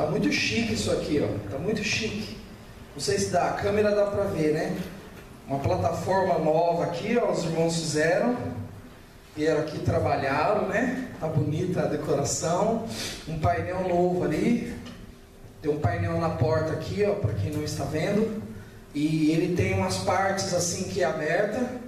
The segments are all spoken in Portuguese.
tá muito chique isso aqui, ó. Tá muito chique. Não sei se dá, a câmera dá para ver, né? Uma plataforma nova aqui, ó, os irmãos fizeram. Vieram aqui trabalharam, né? Tá bonita a decoração. Um painel novo ali. Tem um painel na porta aqui, ó, para quem não está vendo. E ele tem umas partes assim que é aberta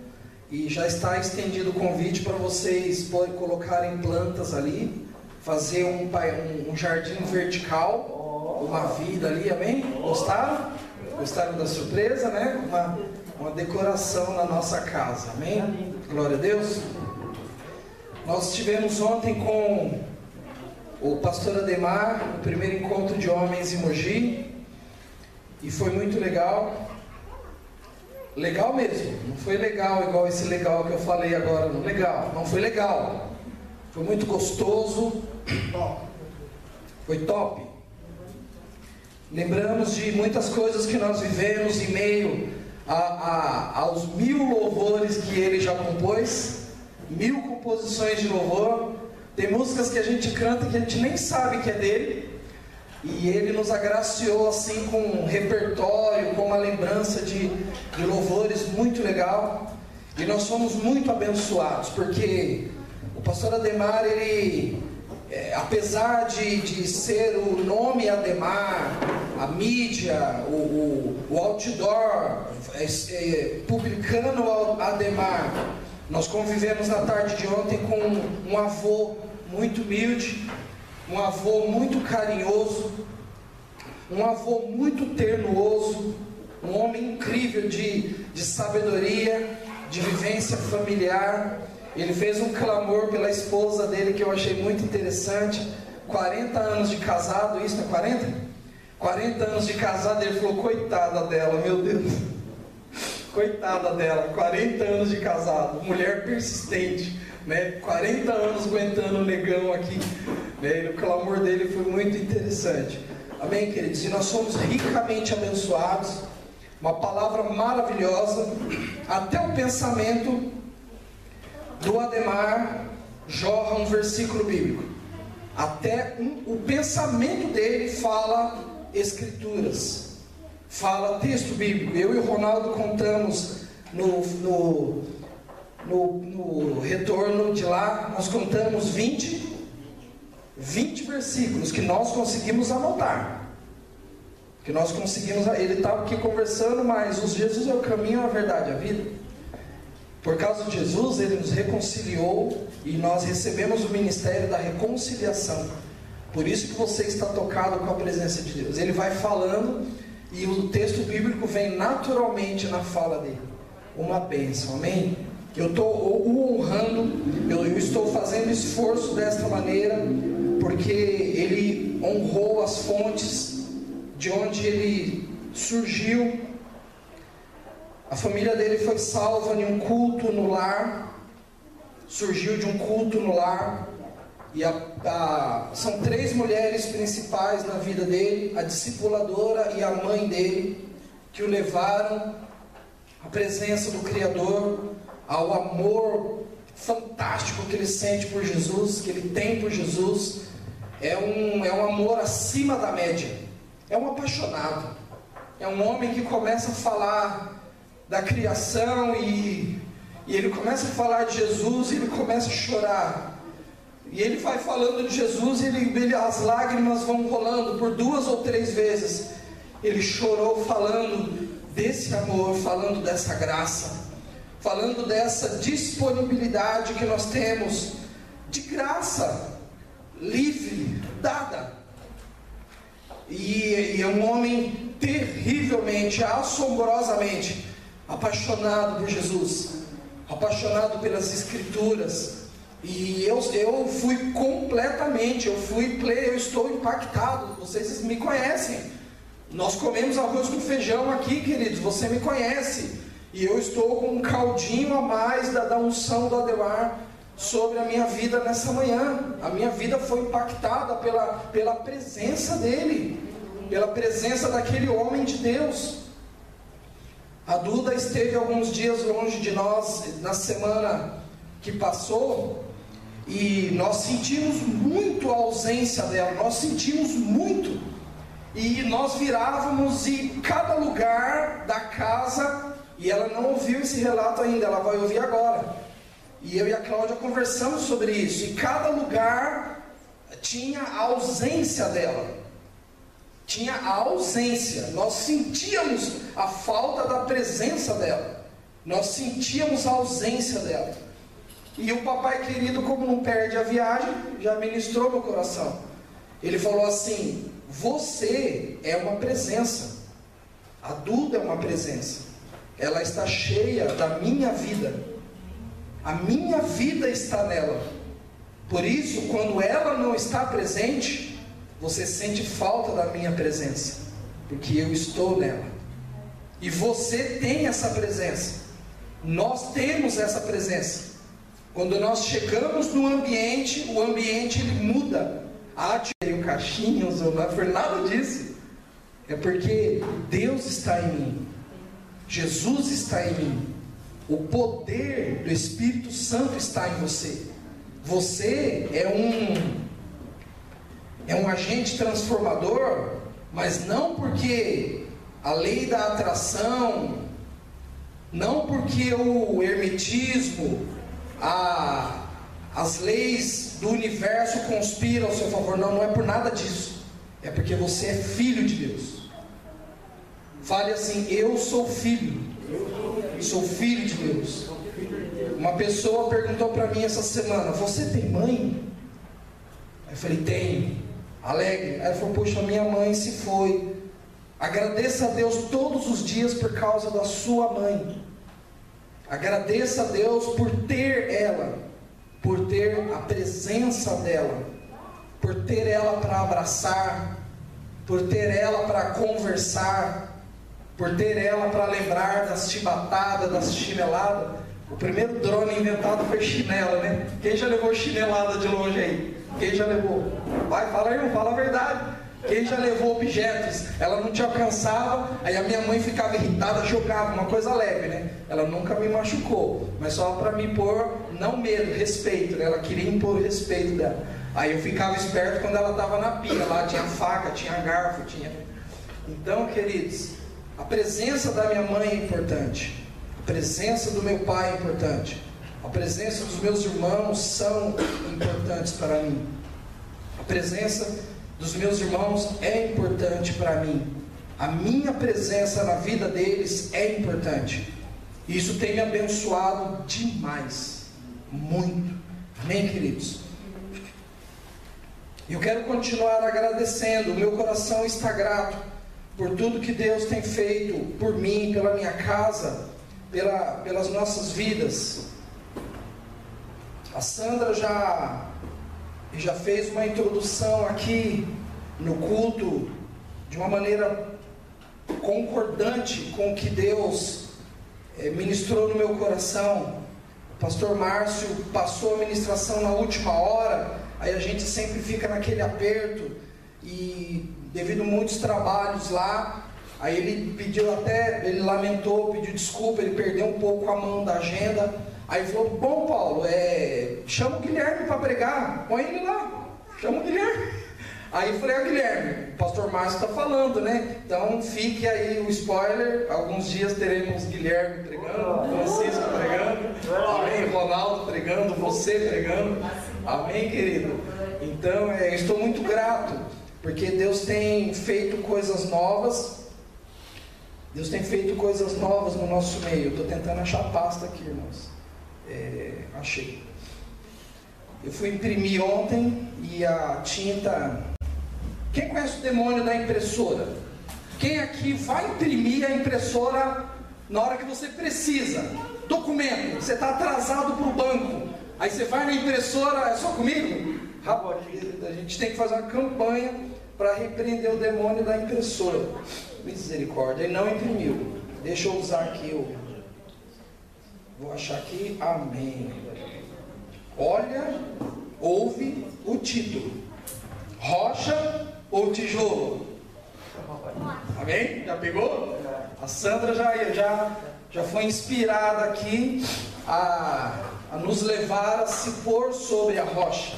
e já está estendido o convite para vocês colocarem plantas ali, fazer um, um, um jardim vertical, uma vida ali, amém? Gostaram? Gostaram da surpresa, né? Uma, uma decoração na nossa casa, amém? Glória a Deus. Nós estivemos ontem com o pastor Ademar, o primeiro encontro de homens em Mogi, e foi muito legal. Legal mesmo, não foi legal igual esse legal que eu falei agora, não. Legal, não foi legal. Foi muito gostoso, foi top. Lembramos de muitas coisas que nós vivemos em meio a, a, aos mil louvores que ele já compôs, mil composições de louvor. Tem músicas que a gente canta que a gente nem sabe que é dele, e ele nos agraciou assim com um repertório, com uma lembrança de, de louvores muito legal. E nós somos muito abençoados, porque o pastor Ademar, ele, é, apesar de, de ser o nome Ademar, a mídia, o, o, o outdoor, é, é, publicando Ademar, nós convivemos na tarde de ontem com um avô muito humilde, um avô muito carinhoso, um avô muito ternuoso, um homem incrível de, de sabedoria, de vivência familiar. Ele fez um clamor pela esposa dele que eu achei muito interessante. 40 anos de casado, isso é 40? 40 anos de casado, ele falou, coitada dela, meu Deus. Coitada dela, 40 anos de casado, mulher persistente, né? 40 anos aguentando o negão aqui. Né? O clamor dele foi muito interessante. Amém, queridos? E nós somos ricamente abençoados. Uma palavra maravilhosa. Até o pensamento do Ademar jorra um versículo bíblico. Até um, o pensamento dele fala escrituras, fala texto bíblico. Eu e o Ronaldo contamos no, no, no, no retorno de lá, nós contamos 20 20 versículos que nós conseguimos anotar. Que nós conseguimos. Ele estava aqui conversando, mas os Jesus é o caminho, a verdade, a vida. Por causa de Jesus, ele nos reconciliou e nós recebemos o ministério da reconciliação. Por isso que você está tocado com a presença de Deus. Ele vai falando e o texto bíblico vem naturalmente na fala dele. Uma bênção, amém? Eu estou o honrando, eu, eu estou fazendo esforço desta maneira porque ele honrou as fontes de onde ele surgiu. A família dele foi salva em um culto no lar, surgiu de um culto no lar. E a, a, são três mulheres principais na vida dele: a discipuladora e a mãe dele, que o levaram à presença do Criador, ao amor fantástico que ele sente por Jesus, que ele tem por Jesus é um, é um amor acima da média, é um apaixonado, é um homem que começa a falar da criação e, e ele começa a falar de Jesus e ele começa a chorar. E ele vai falando de Jesus e ele, ele, as lágrimas vão rolando por duas ou três vezes. Ele chorou falando desse amor, falando dessa graça, falando dessa disponibilidade que nós temos de graça livre, dada. E, e é um homem terrivelmente, assombrosamente apaixonado por Jesus, apaixonado pelas Escrituras. E eu, eu fui completamente, eu fui play, eu estou impactado. Vocês me conhecem. Nós comemos arroz com feijão aqui, queridos. Você me conhece. E eu estou com um caldinho a mais da, da unção do Ademar sobre a minha vida nessa manhã. A minha vida foi impactada pela, pela presença dele, pela presença daquele homem de Deus. A Duda esteve alguns dias longe de nós na semana que passou e nós sentimos muito a ausência dela, nós sentimos muito. e nós virávamos e cada lugar da casa, e ela não ouviu esse relato ainda, ela vai ouvir agora. E eu e a Cláudia conversamos sobre isso, e cada lugar tinha a ausência dela. Tinha a ausência. Nós sentíamos a falta da presença dela. Nós sentíamos a ausência dela. E o papai querido, como não perde a viagem, já ministrou meu coração. Ele falou assim: Você é uma presença. A Duda é uma presença. Ela está cheia da minha vida. A minha vida está nela. Por isso, quando ela não está presente, você sente falta da minha presença, porque eu estou nela. E você tem essa presença. Nós temos essa presença. Quando nós chegamos no ambiente, o ambiente ele muda. Ah, tirei o caixinhos, não foi nada disso. É porque Deus está em mim. Jesus está em mim. O poder do Espírito Santo está em você. Você é um é um agente transformador, mas não porque a lei da atração, não porque o hermetismo, a, as leis do universo conspiram ao seu favor. Não, não é por nada disso. É porque você é filho de Deus. Fale assim: Eu sou filho. Sou filho de Deus. Uma pessoa perguntou para mim essa semana: Você tem mãe? Eu falei: Tenho. Alegre. Aí ele falou: Poxa, minha mãe se foi. Agradeça a Deus todos os dias por causa da sua mãe. Agradeça a Deus por ter ela, por ter a presença dela, por ter ela para abraçar, por ter ela para conversar, por ter ela para lembrar das chibatadas, das chineladas. O primeiro drone inventado foi chinela, né? Quem já levou chinelada de longe aí? Quem já levou? Vai, fala aí, fala a verdade. Quem já levou objetos, ela não te alcançava, aí a minha mãe ficava irritada, jogava, uma coisa leve, né? Ela nunca me machucou, mas só para me pôr, não medo, respeito, né? Ela queria impor respeito dela. Aí eu ficava esperto quando ela estava na pia, lá tinha faca, tinha garfo, tinha. Então, queridos, a presença da minha mãe é importante, a presença do meu pai é importante, a presença dos meus irmãos são importantes para mim. A presença dos meus irmãos é importante para mim. A minha presença na vida deles é importante. Isso tem me abençoado demais. Muito. Amém, queridos? Eu quero continuar agradecendo. Meu coração está grato por tudo que Deus tem feito por mim, pela minha casa, pela, pelas nossas vidas. A Sandra já já fez uma introdução aqui no culto de uma maneira concordante com o que Deus é, ministrou no meu coração. O pastor Márcio passou a ministração na última hora, aí a gente sempre fica naquele aperto e devido a muitos trabalhos lá, aí ele pediu até, ele lamentou, pediu desculpa, ele perdeu um pouco a mão da agenda. Aí falou: Bom, Paulo, é, chama o Guilherme para pregar, põe ele lá, chama o Guilherme. Aí falei: ah, Guilherme, o pastor Márcio está falando, né? Então fique aí o spoiler. Alguns dias teremos Guilherme pregando, Francisco pregando, amém, Ronaldo pregando, você pregando, amém, querido. Então é, estou muito grato, porque Deus tem feito coisas novas. Deus tem feito coisas novas no nosso meio. Estou tentando achar pasta aqui, irmãos. É, achei. Eu fui imprimir ontem e a tinta. Quem conhece o demônio da impressora? Quem aqui vai imprimir a impressora na hora que você precisa? Documento, você está atrasado para o banco. Aí você vai na impressora, é só comigo? Rapaz, a gente tem que fazer uma campanha para repreender o demônio da impressora. Misericórdia, ele não imprimiu. Deixa eu usar aqui o Vou achar aqui, amém. Olha, ouve o título: Rocha ou tijolo? Amém? Já pegou? A Sandra já, já, já foi inspirada aqui a, a nos levar a se pôr sobre a rocha.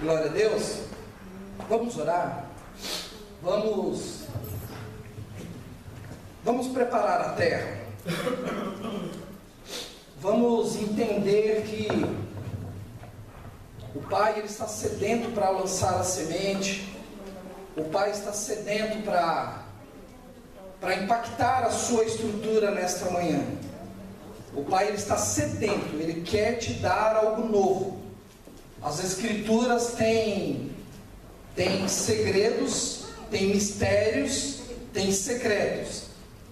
Glória a Deus. Vamos orar? Vamos Vamos preparar a terra. Vamos entender que o Pai ele está sedento para lançar a semente. O Pai está sedento para para impactar a sua estrutura nesta manhã. O Pai ele está sedento, ele quer te dar algo novo. As escrituras têm têm segredos, têm mistérios, têm secretos.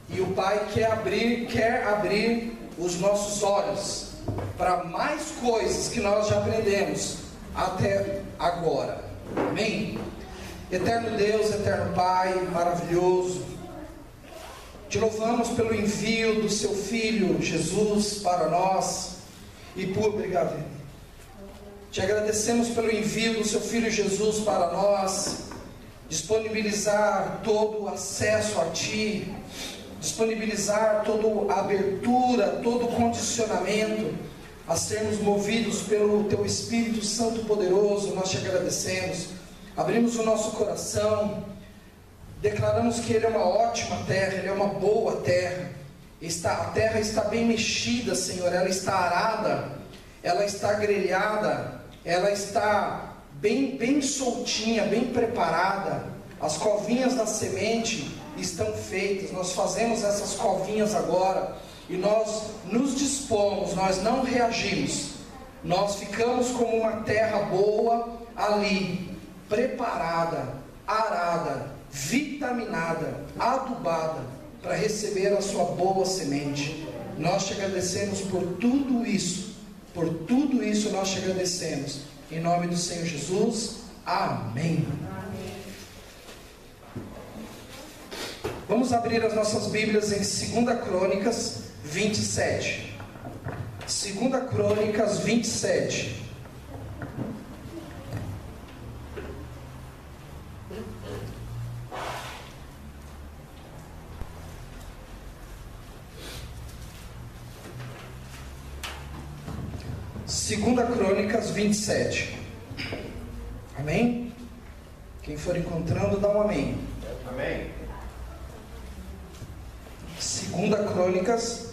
E o Pai quer abrir, quer abrir os nossos olhos para mais coisas que nós já aprendemos até agora. Amém? Eterno Deus, eterno Pai, maravilhoso. Te louvamos pelo envio do seu filho Jesus para nós. E por obrigado. Te agradecemos pelo envio do seu filho Jesus para nós, disponibilizar todo o acesso a ti, disponibilizar toda a abertura, todo o condicionamento a sermos movidos pelo Teu Espírito Santo poderoso, nós te agradecemos. Abrimos o nosso coração, declaramos que Ele é uma ótima terra, Ele é uma boa terra. Está, a terra está bem mexida, Senhor, ela está arada, ela está grelhada, ela está bem, bem soltinha, bem preparada. As covinhas da semente estão feitas, nós fazemos essas covinhas agora e nós nos dispomos, nós não reagimos, nós ficamos como uma terra boa ali, preparada, arada, vitaminada, adubada para receber a sua boa semente. Nós te agradecemos por tudo isso, por tudo isso nós te agradecemos. Em nome do Senhor Jesus, amém. Vamos abrir as nossas Bíblias em 2 Crônicas 27. 2 Crônicas 27. Segunda Crônicas 27. Amém? Quem for encontrando, dá um amém. Amém. Segunda Crônicas,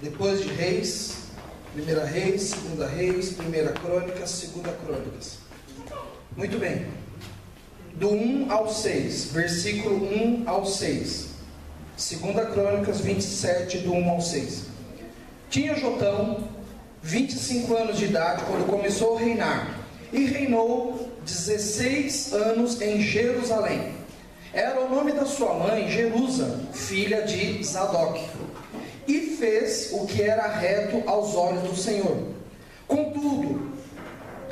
depois de Reis, Primeira Reis, Segunda Reis, Primeira Crônicas, Segunda Crônicas. Muito bem. Do 1 ao 6, versículo 1 ao 6. Segunda Crônicas 27, do 1 ao 6. Tinha Jotão 25 anos de idade quando começou a reinar, e reinou 16 anos em Jerusalém. Era o nome da sua mãe, Jerusa, filha de Zadok. E fez o que era reto aos olhos do Senhor. Contudo,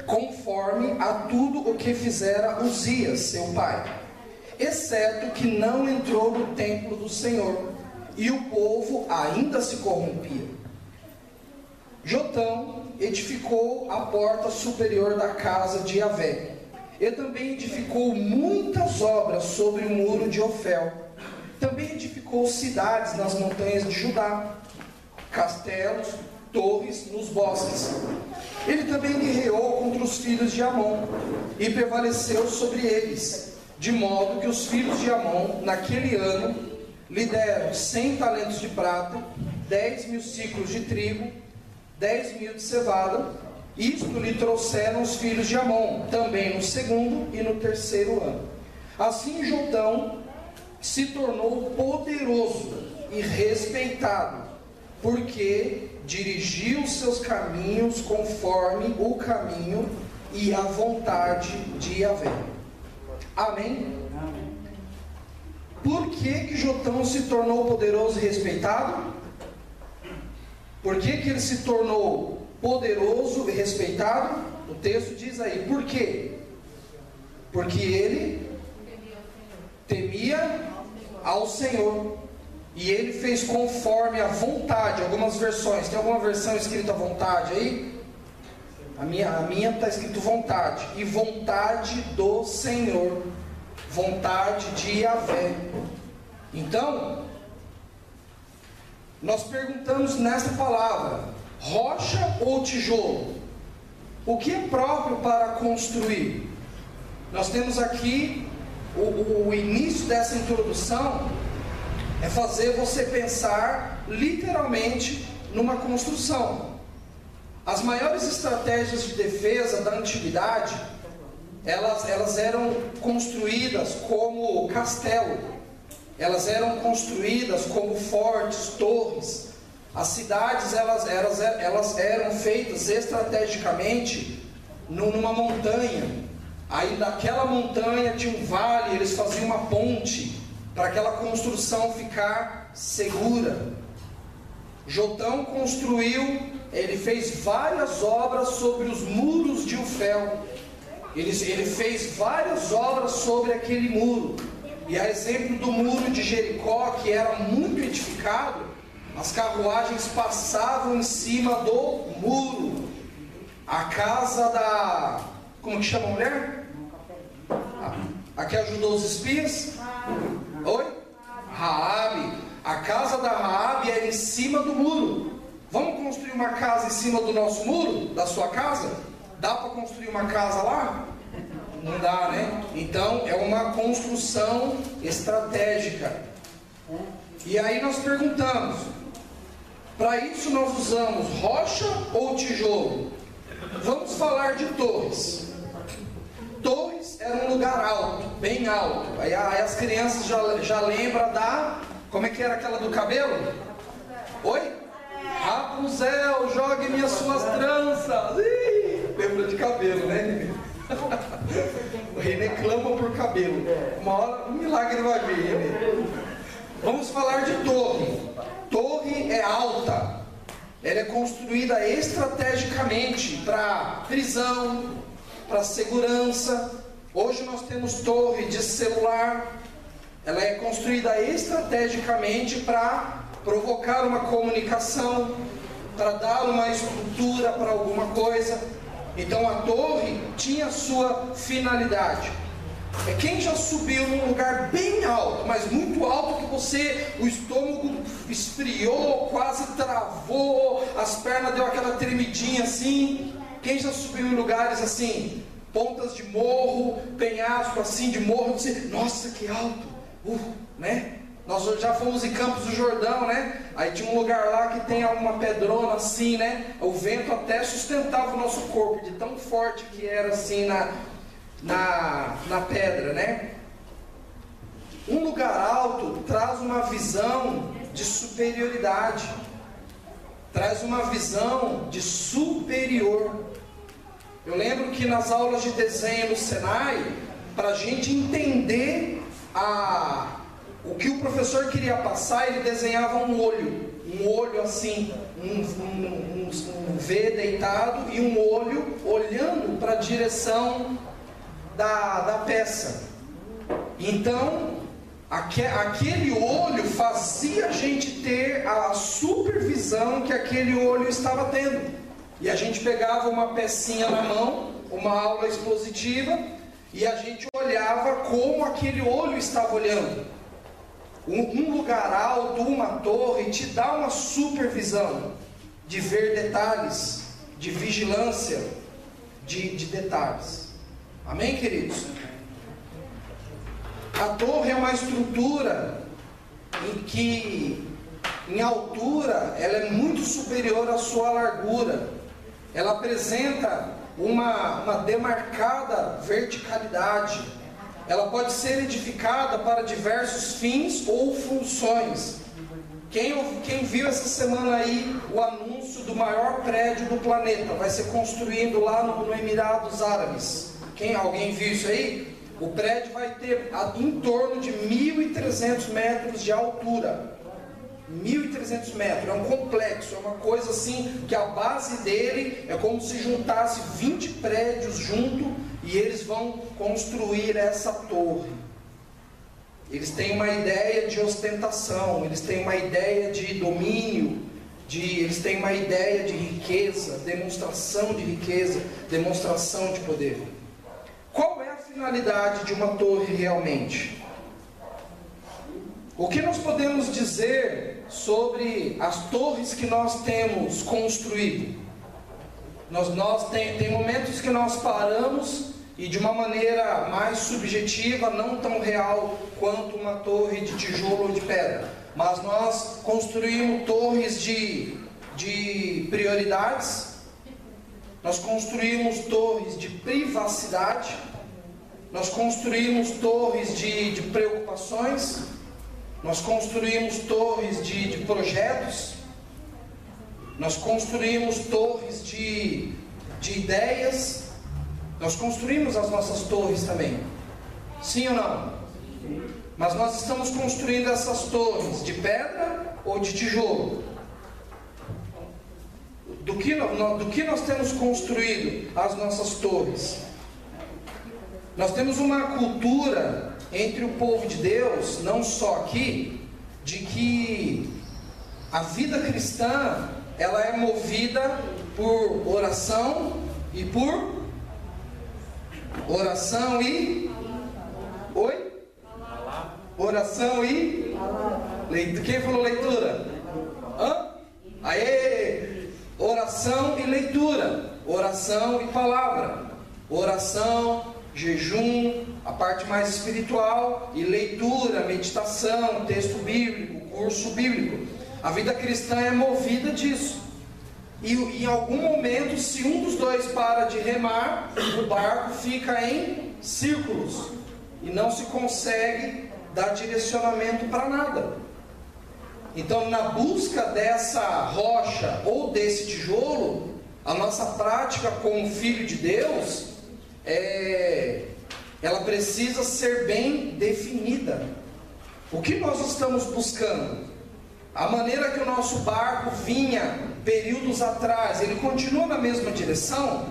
conforme a tudo o que fizera Uzias, seu pai, exceto que não entrou no templo do Senhor, e o povo ainda se corrompia. Jotão edificou a porta superior da casa de Yahvé, e também edificou muitas obras sobre o muro de Ofel. Também edificou cidades nas montanhas de Judá, castelos, torres nos bosques. Ele também guerreou contra os filhos de Amon e prevaleceu sobre eles, de modo que os filhos de Amon, naquele ano, lhe deram cem talentos de prata, dez mil ciclos de trigo, dez mil de cevada isto lhe trouxeram os filhos de Amon, também no segundo e no terceiro ano. Assim Jotão se tornou poderoso e respeitado, porque dirigiu seus caminhos conforme o caminho e a vontade de Yahvé. Amém? Amém. Por que, que Jotão se tornou poderoso e respeitado? Por que, que ele se tornou poderoso e respeitado? O texto diz aí, por quê? Porque ele temia ao Senhor. E ele fez conforme a vontade. Algumas versões, tem alguma versão escrita vontade aí? A minha a minha está escrito vontade. E vontade do Senhor. Vontade de Yahvé. Então, nós perguntamos nessa palavra: rocha ou tijolo? O que é próprio para construir? Nós temos aqui o, o início dessa introdução é fazer você pensar literalmente numa construção. As maiores estratégias de defesa da antiguidade, elas, elas eram construídas como castelo, elas eram construídas como fortes, torres. As cidades elas, elas, elas eram feitas estrategicamente numa montanha. Aí naquela montanha tinha um vale, eles faziam uma ponte para aquela construção ficar segura. Jotão construiu, ele fez várias obras sobre os muros de Ufel. Ele, ele fez várias obras sobre aquele muro. E a exemplo do muro de Jericó, que era muito edificado, as carruagens passavam em cima do muro. A casa da. Como que chama a mulher? A, a que ajudou os espias? Oi? Raabe. A casa da Raabe era em cima do muro. Vamos construir uma casa em cima do nosso muro? Da sua casa? Dá para construir uma casa lá? Não dá, né? Então é uma construção estratégica. E aí nós perguntamos: para isso nós usamos rocha ou tijolo? Vamos falar de torres. Torres era um lugar alto, bem alto. Aí, as crianças já, já lembram da. Como é que era aquela do cabelo? Oi? Rapunzel, jogue minhas suas tranças. Ih, lembra de cabelo, né? o Renê clama por cabelo. Uma hora um milagre vai vir, Renê. Vamos falar de torre. Torre é alta. Ela é construída estrategicamente para prisão, para segurança. Hoje nós temos torre de celular. Ela é construída estrategicamente para provocar uma comunicação, para dar uma estrutura para alguma coisa. Então a torre tinha sua finalidade. É quem já subiu num lugar bem alto, mas muito alto que você, o estômago esfriou, quase travou, as pernas deu aquela tremidinha assim. Quem já subiu em lugares assim, pontas de morro, penhasco assim de morro, você, nossa que alto, uh, né? Nós já fomos em Campos do Jordão, né? Aí tinha um lugar lá que tem uma pedrona assim, né? O vento até sustentava o nosso corpo, de tão forte que era assim na, na, na pedra, né? Um lugar alto traz uma visão de superioridade, traz uma visão de superior. Eu lembro que nas aulas de desenho no Senai, para a gente entender a, o que o professor queria passar, ele desenhava um olho, um olho assim, um, um, um, um V deitado e um olho olhando para a direção da, da peça. Então, aque, aquele olho fazia a gente ter a supervisão que aquele olho estava tendo. E a gente pegava uma pecinha na mão, uma aula expositiva, e a gente olhava como aquele olho estava olhando. Um, lugar alto, uma torre, te dá uma supervisão de ver detalhes, de vigilância de, de detalhes. Amém, queridos? A torre é uma estrutura em que, em altura, ela é muito superior à sua largura. Ela apresenta uma, uma demarcada verticalidade. Ela pode ser edificada para diversos fins ou funções. Quem, quem viu essa semana aí o anúncio do maior prédio do planeta? Vai ser construído lá no, no Emirados Árabes. Quem, alguém viu isso aí? O prédio vai ter em torno de 1.300 metros de altura. 1.300 metros, é um complexo, é uma coisa assim que a base dele é como se juntasse 20 prédios junto e eles vão construir essa torre. Eles têm uma ideia de ostentação, eles têm uma ideia de domínio, de, eles têm uma ideia de riqueza, demonstração de riqueza, demonstração de poder. Finalidade de uma torre realmente? O que nós podemos dizer sobre as torres que nós temos construído? Nós, nós tem, tem momentos que nós paramos e de uma maneira mais subjetiva, não tão real quanto uma torre de tijolo ou de pedra. Mas nós construímos torres de, de prioridades, nós construímos torres de privacidade, nós construímos torres de, de preocupações, nós construímos torres de, de projetos, nós construímos torres de, de ideias, nós construímos as nossas torres também. Sim ou não? Mas nós estamos construindo essas torres de pedra ou de tijolo? Do que, do que nós temos construído as nossas torres? Nós temos uma cultura entre o povo de Deus, não só aqui, de que a vida cristã ela é movida por oração e por Oração e. Oi? Oração e. Leitura. Quem falou leitura? Hã? Aê! Oração e leitura. Oração e palavra. Oração, jejum, a parte mais espiritual, e leitura, meditação, texto bíblico, curso bíblico. A vida cristã é movida disso. E em algum momento, se um dos dois para de remar, o barco fica em círculos e não se consegue dar direcionamento para nada. Então, na busca dessa rocha ou desse tijolo, a nossa prática como filho de Deus, é, ela precisa ser bem definida. O que nós estamos buscando? A maneira que o nosso barco vinha períodos atrás, ele continua na mesma direção?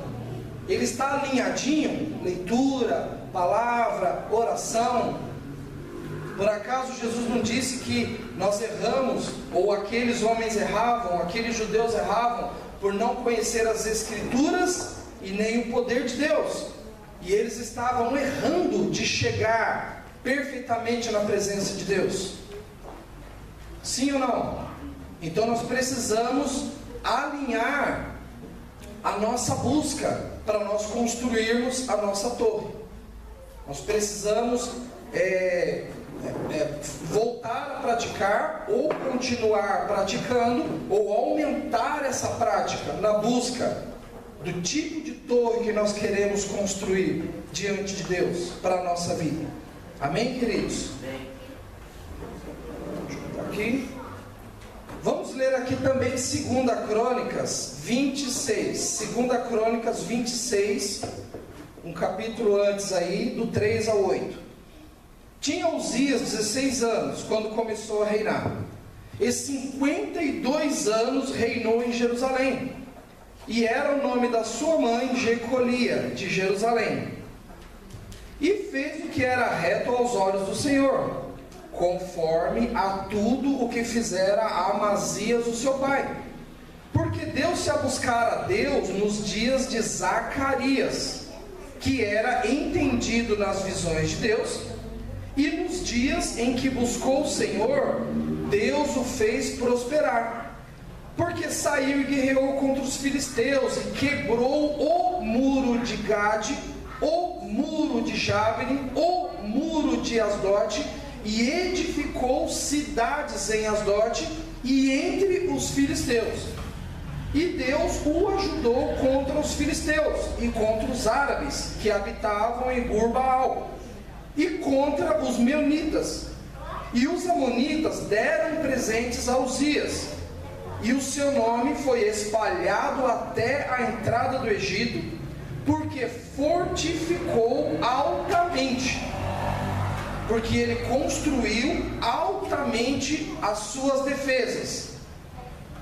Ele está alinhadinho? Leitura, palavra, oração. Por acaso Jesus não disse que nós erramos, ou aqueles homens erravam, aqueles judeus erravam, por não conhecer as Escrituras e nem o poder de Deus? E eles estavam errando de chegar perfeitamente na presença de Deus. Sim ou não? Então nós precisamos alinhar a nossa busca para nós construirmos a nossa torre. Nós precisamos é, é, é, voltar a praticar ou continuar praticando ou aumentar essa prática na busca do tipo de torre que nós queremos construir diante de Deus para a nossa vida. Amém, queridos? Aqui. Vamos ler aqui também 2 Crônicas 26. 2 Crônicas 26, um capítulo antes aí, do 3 ao 8. Tinha Uzias 16 anos quando começou a reinar. E 52 anos reinou em Jerusalém. E era o nome da sua mãe Jecolia, de Jerusalém. E fez o que era reto aos olhos do Senhor conforme a tudo o que fizera Amazias o seu pai. Porque deu-se a buscar a Deus nos dias de Zacarias, que era entendido nas visões de Deus, e nos dias em que buscou o Senhor, Deus o fez prosperar. Porque saiu e guerreou contra os filisteus e quebrou o muro de Gade, o muro de Jabne, o muro de Asdote e edificou cidades em Asdote e entre os filisteus. E Deus o ajudou contra os filisteus e contra os árabes que habitavam em Gurbaal e contra os meunitas. E os amonitas deram presentes a Uzias, e o seu nome foi espalhado até a entrada do Egito, porque fortificou altamente porque ele construiu altamente as suas defesas.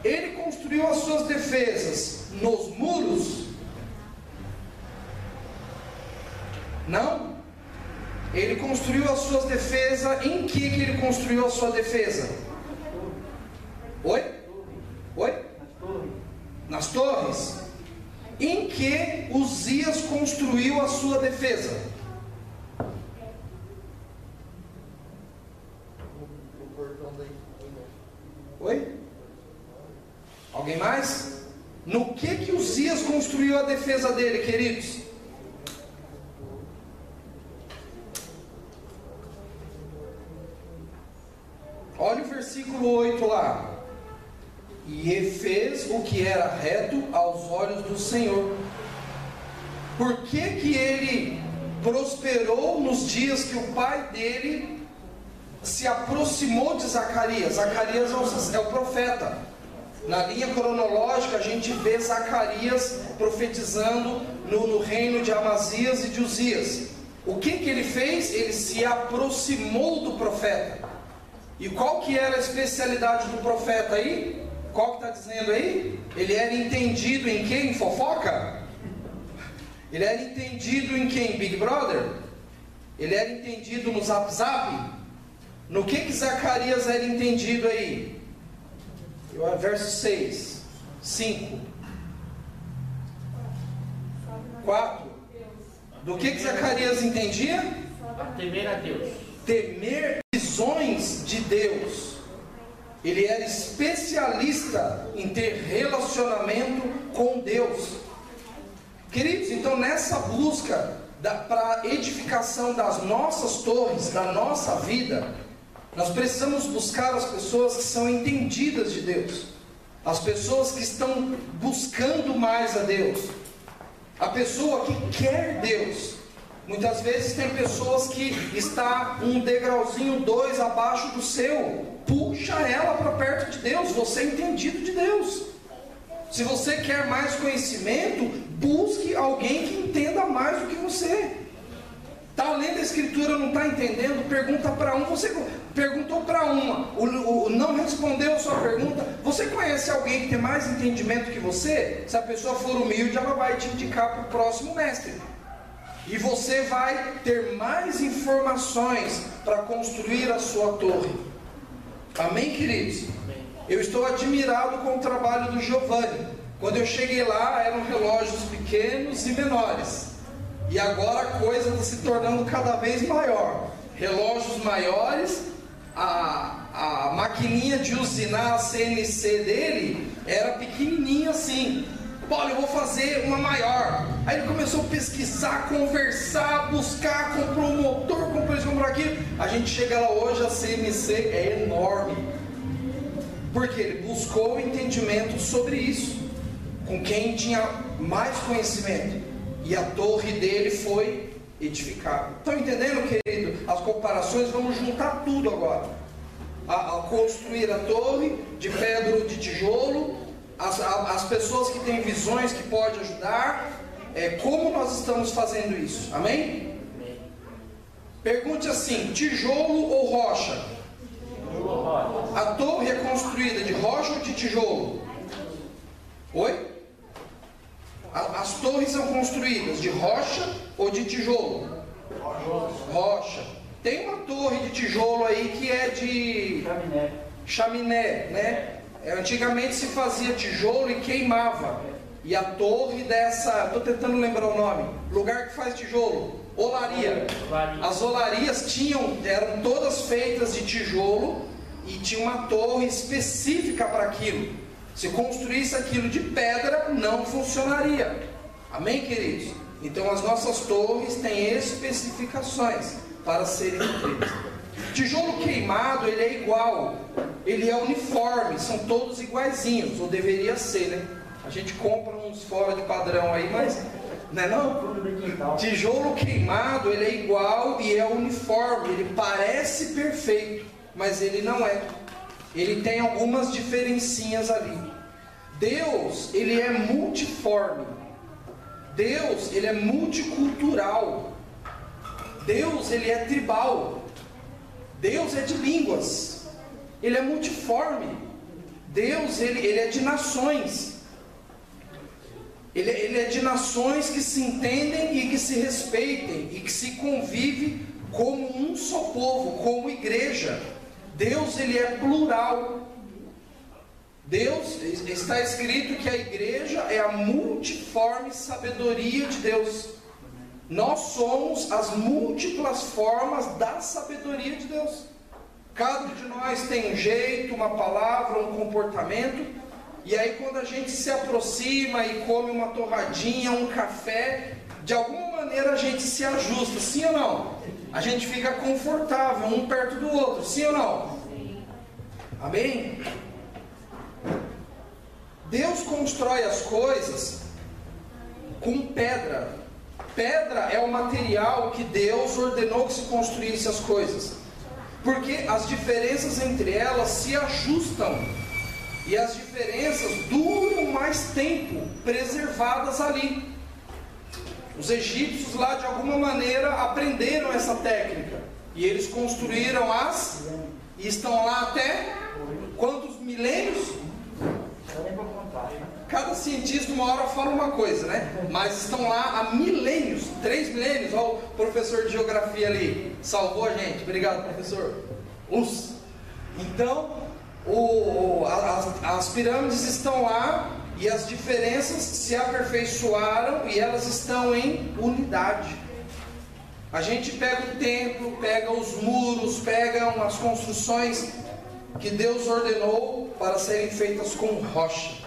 Ele construiu as suas defesas nos muros? Não. Ele construiu as suas defesas. Em que, que ele construiu a sua defesa? Oi? Oi? Nas torres. Nas torres. Em que Uzias construiu a sua defesa? Oi? Alguém mais? No que que Uzias construiu a defesa dele, queridos? Olha o versículo 8 lá. E fez o que era reto aos olhos do Senhor. Por que, que ele prosperou nos dias que o pai dele se aproximou de Zacarias? Zacarias é o é profeta. Na linha cronológica, a gente vê Zacarias profetizando no, no reino de Amazias e de Uzias. O que, que ele fez? Ele se aproximou do profeta. E qual que era a especialidade do profeta aí? Qual que está dizendo aí? Ele era entendido em quem? Fofoca? Ele era entendido em quem? Big Brother? Ele era entendido no Zap Zap? No que que Zacarias era entendido aí? Verso 6, 5, 4. Do que que Zacarias entendia? Temer a Deus. Temer visões de Deus. Ele era especialista em ter relacionamento com Deus. Queridos, então nessa busca para edificação das nossas torres, da nossa vida, nós precisamos buscar as pessoas que são entendidas de Deus, as pessoas que estão buscando mais a Deus, a pessoa que quer Deus, Muitas vezes tem pessoas que está um degrauzinho, dois abaixo do seu. Puxa ela para perto de Deus. Você é entendido de Deus. Se você quer mais conhecimento, busque alguém que entenda mais do que você. Está lendo a escritura, não está entendendo? Pergunta para um. Você perguntou para uma, o, o, não respondeu a sua pergunta. Você conhece alguém que tem mais entendimento que você? Se a pessoa for humilde, ela vai te indicar para o próximo mestre. E você vai ter mais informações para construir a sua torre. Amém, queridos? Eu estou admirado com o trabalho do Giovanni. Quando eu cheguei lá, eram relógios pequenos e menores. E agora a coisa está se tornando cada vez maior. Relógios maiores, a, a maquininha de usinar a CNC dele era pequenininha assim. Paulo, eu vou fazer uma maior. Aí ele começou a pesquisar, conversar, buscar, comprou um motor, comprou isso, comprou aquilo. A gente chega lá hoje, a CMC é enorme. Porque ele buscou entendimento sobre isso, com quem tinha mais conhecimento. E a torre dele foi edificada. Estão entendendo, querido? As comparações, vamos juntar tudo agora. A, a construir a torre de pedra ou de tijolo, as, as pessoas que têm visões que podem ajudar, é, como nós estamos fazendo isso? Amém? Pergunte assim: tijolo ou rocha? A torre é construída de rocha ou de tijolo? Oi? As torres são construídas de rocha ou de tijolo? Rocha. Tem uma torre de tijolo aí que é de chaminé, chaminé né? É, antigamente se fazia tijolo e queimava. E a torre dessa, estou tentando lembrar o nome, lugar que faz tijolo, olaria. As olarias tinham, eram todas feitas de tijolo e tinha uma torre específica para aquilo. Se construísse aquilo de pedra, não funcionaria. Amém, queridos? Então as nossas torres têm especificações para serem feitas. Tijolo queimado, ele é igual, ele é uniforme, são todos iguaizinhos, ou deveria ser, né? A gente compra uns fora de padrão aí, mas não é não? Tijolo queimado, ele é igual e é uniforme, ele parece perfeito, mas ele não é. Ele tem algumas diferencinhas ali. Deus, ele é multiforme. Deus, ele é multicultural. Deus, ele é tribal. Deus é de línguas, Ele é multiforme. Deus, Ele, ele é de nações. Ele, ele é de nações que se entendem e que se respeitem e que se convive como um só povo, como igreja. Deus, Ele é plural. Deus, está escrito que a igreja é a multiforme sabedoria de Deus. Nós somos as múltiplas formas da sabedoria de Deus. Cada um de nós tem um jeito, uma palavra, um comportamento. E aí, quando a gente se aproxima e come uma torradinha, um café, de alguma maneira a gente se ajusta, sim ou não? A gente fica confortável um perto do outro, sim ou não? Amém? Deus constrói as coisas com pedra. Pedra é o material que Deus ordenou que se construísse as coisas. Porque as diferenças entre elas se ajustam. E as diferenças duram mais tempo preservadas ali. Os egípcios lá de alguma maneira aprenderam essa técnica. E eles construíram as e estão lá até quantos milênios? Cada cientista uma hora fala uma coisa, né? Mas estão lá há milênios, três milênios. Olha o professor de geografia ali, salvou a gente. Obrigado, professor. Os. Então, o, as, as pirâmides estão lá e as diferenças se aperfeiçoaram e elas estão em unidade. A gente pega o templo, pega os muros, pega as construções que Deus ordenou para serem feitas com rocha.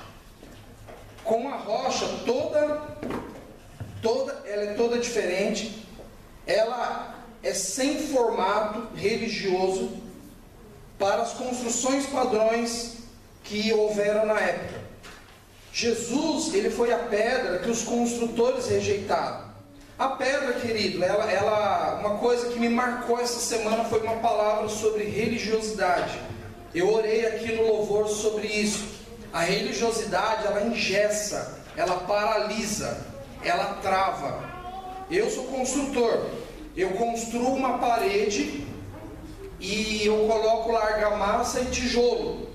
Com a rocha toda, toda, ela é toda diferente. Ela é sem formato religioso para as construções padrões que houveram na época. Jesus, ele foi a pedra que os construtores rejeitaram. A pedra, querido, ela, ela, uma coisa que me marcou essa semana foi uma palavra sobre religiosidade. Eu orei aqui no louvor sobre isso. A religiosidade, ela engessa, ela paralisa, ela trava. Eu sou construtor. Eu construo uma parede e eu coloco argamassa e tijolo.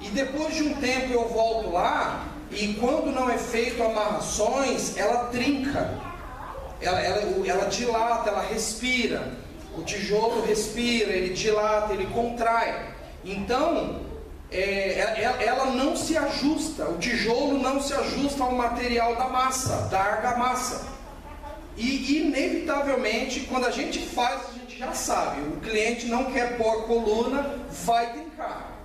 E depois de um tempo eu volto lá e quando não é feito amarrações, ela trinca, ela, ela, ela dilata, ela respira. O tijolo respira, ele dilata, ele contrai. Então, é, ela, não se ajusta, o tijolo não se ajusta ao material da massa, da argamassa. E inevitavelmente, quando a gente faz, a gente já sabe, o cliente não quer pôr a coluna, vai trincar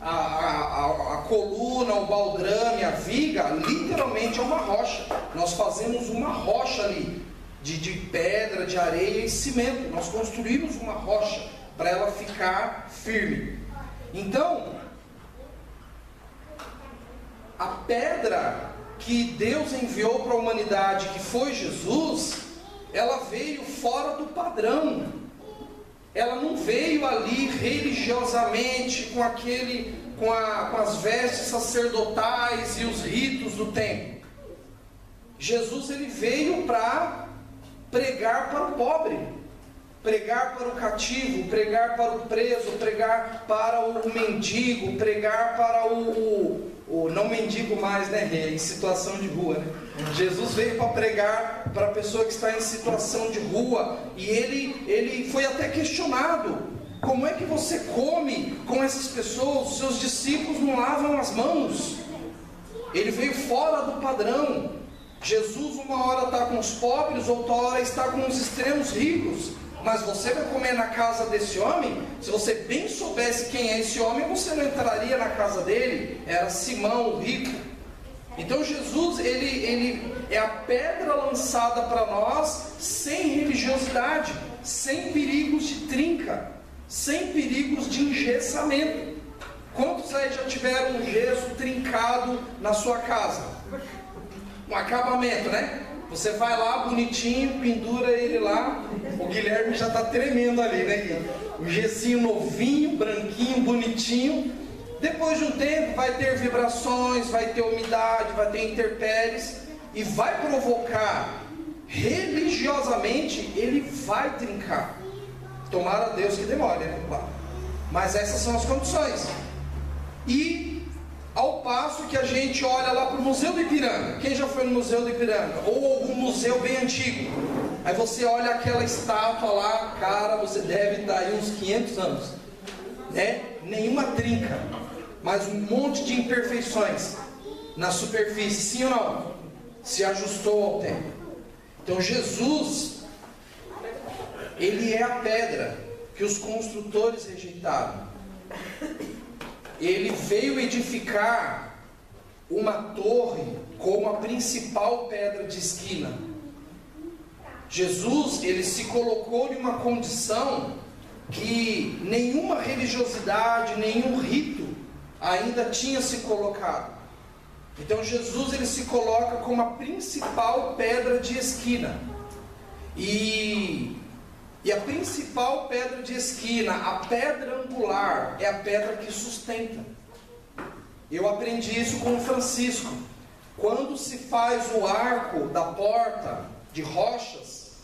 a, a, a, coluna, o baldrame, a viga, literalmente é uma rocha. Nós fazemos uma rocha ali, de, de pedra, de areia e cimento. Nós construímos uma rocha para ela ficar firme. Então, a pedra que Deus enviou para a humanidade, que foi Jesus, ela veio fora do padrão ela não veio ali religiosamente com aquele, com, a, com as vestes sacerdotais e os ritos do templo. Jesus ele veio para pregar para o pobre, pregar para o cativo, pregar para o preso, pregar para o mendigo, pregar para o, o não mendigo mais, né? Em situação de rua, né? Jesus veio para pregar para a pessoa que está em situação de rua e ele, ele foi até questionado: como é que você come com essas pessoas? Seus discípulos não lavam as mãos. Ele veio fora do padrão. Jesus, uma hora está com os pobres, outra hora está com os extremos ricos. Mas você vai comer na casa desse homem? Se você bem soubesse quem é esse homem, você não entraria na casa dele. Era Simão, o rico. Então Jesus, ele, ele é a pedra lançada para nós sem religiosidade, sem perigos de trinca, sem perigos de engessamento. Quantos aí já tiveram um gesso trincado na sua casa? Um acabamento, né? Você vai lá bonitinho, pendura ele lá. O Guilherme já está tremendo ali, né? O gessinho novinho, branquinho, bonitinho. Depois de um tempo vai ter vibrações, vai ter umidade, vai ter intempéries e vai provocar religiosamente, ele vai trincar. Tomara Deus que demore, né? Mas essas são as condições. E ao passo que a gente olha lá para o Museu do Ipiranga. Quem já foi no Museu do Ipiranga? Ou algum museu bem antigo. Aí você olha aquela estátua lá, cara, você deve estar aí uns 500 anos. Né? Nenhuma trinca, mas um monte de imperfeições na superfície, sim ou não? Se ajustou ao tempo. Então Jesus, ele é a pedra que os construtores rejeitaram ele veio edificar uma torre como a principal pedra de esquina. Jesus, ele se colocou em uma condição que nenhuma religiosidade, nenhum rito ainda tinha se colocado. Então Jesus ele se coloca como a principal pedra de esquina. E, e a principal pedra de esquina, a pedra angular, é a pedra que sustenta. Eu aprendi isso com o Francisco. Quando se faz o arco da porta de rochas,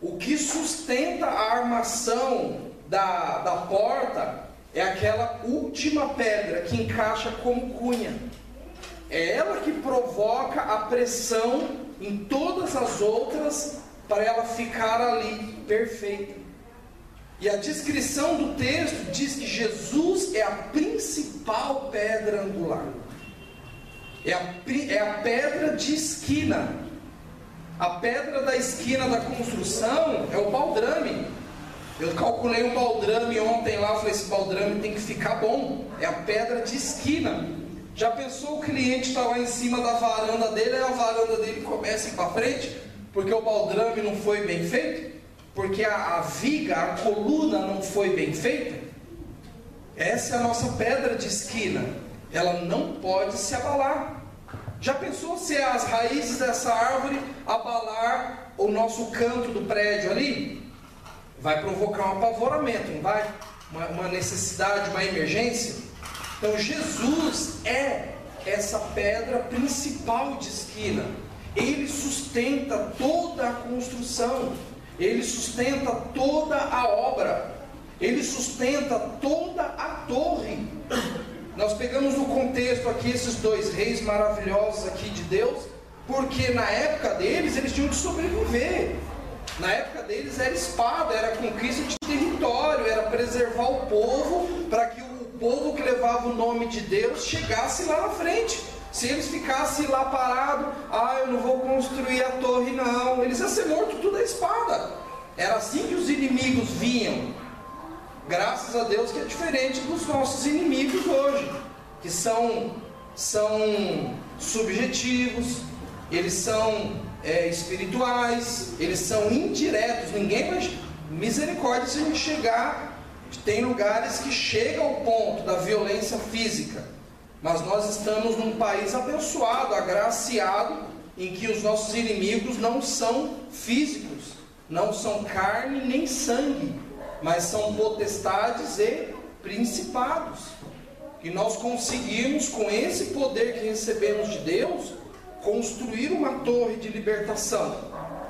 o que sustenta a armação da, da porta é aquela última pedra que encaixa como cunha. É ela que provoca a pressão em todas as outras para ela ficar ali perfeita. E a descrição do texto diz que Jesus é a principal pedra angular. É a, é a pedra de esquina. A pedra da esquina da construção é o baldrame. Eu calculei um baldrame ontem lá, falei, esse baldrame tem que ficar bom. É a pedra de esquina. Já pensou o cliente está lá em cima da varanda dele, aí a varanda dele começa a ir para frente, porque o baldrame não foi bem feito? Porque a, a viga, a coluna não foi bem feita? Essa é a nossa pedra de esquina. Ela não pode se abalar. Já pensou se as raízes dessa árvore abalar o nosso canto do prédio ali? vai provocar um apavoramento, não vai? Uma, uma necessidade, uma emergência. Então Jesus é essa pedra principal de esquina. Ele sustenta toda a construção. Ele sustenta toda a obra. Ele sustenta toda a torre. Nós pegamos no contexto aqui esses dois reis maravilhosos aqui de Deus, porque na época deles eles tinham que sobreviver. Na época deles era espada, era conquista de território, era preservar o povo para que o povo que levava o nome de Deus chegasse lá na frente. Se eles ficassem lá parados, ah, eu não vou construir a torre, não, eles iam ser mortos tudo a espada. Era assim que os inimigos vinham. Graças a Deus que é diferente dos nossos inimigos hoje, que são, são subjetivos, eles são é, espirituais, eles são indiretos, ninguém vai. Misericórdia se a gente chegar. Tem lugares que chega ao ponto da violência física, mas nós estamos num país abençoado, agraciado, em que os nossos inimigos não são físicos, não são carne nem sangue, mas são potestades e principados. E nós conseguimos, com esse poder que recebemos de Deus, construir uma torre de libertação,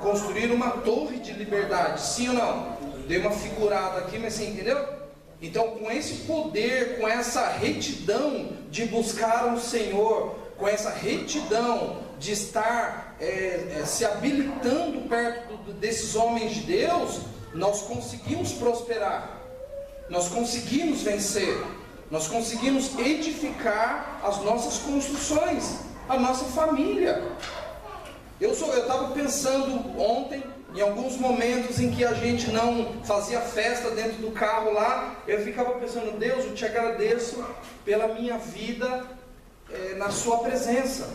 construir uma torre de liberdade, sim ou não? Dei uma figurada aqui, mas você entendeu? Então, com esse poder, com essa retidão de buscar o Senhor, com essa retidão de estar é, é, se habilitando perto do, desses homens de Deus, nós conseguimos prosperar, nós conseguimos vencer, nós conseguimos edificar as nossas construções a nossa família. Eu estava pensando ontem, em alguns momentos em que a gente não fazia festa dentro do carro lá, eu ficava pensando, Deus, eu te agradeço pela minha vida é, na Sua presença.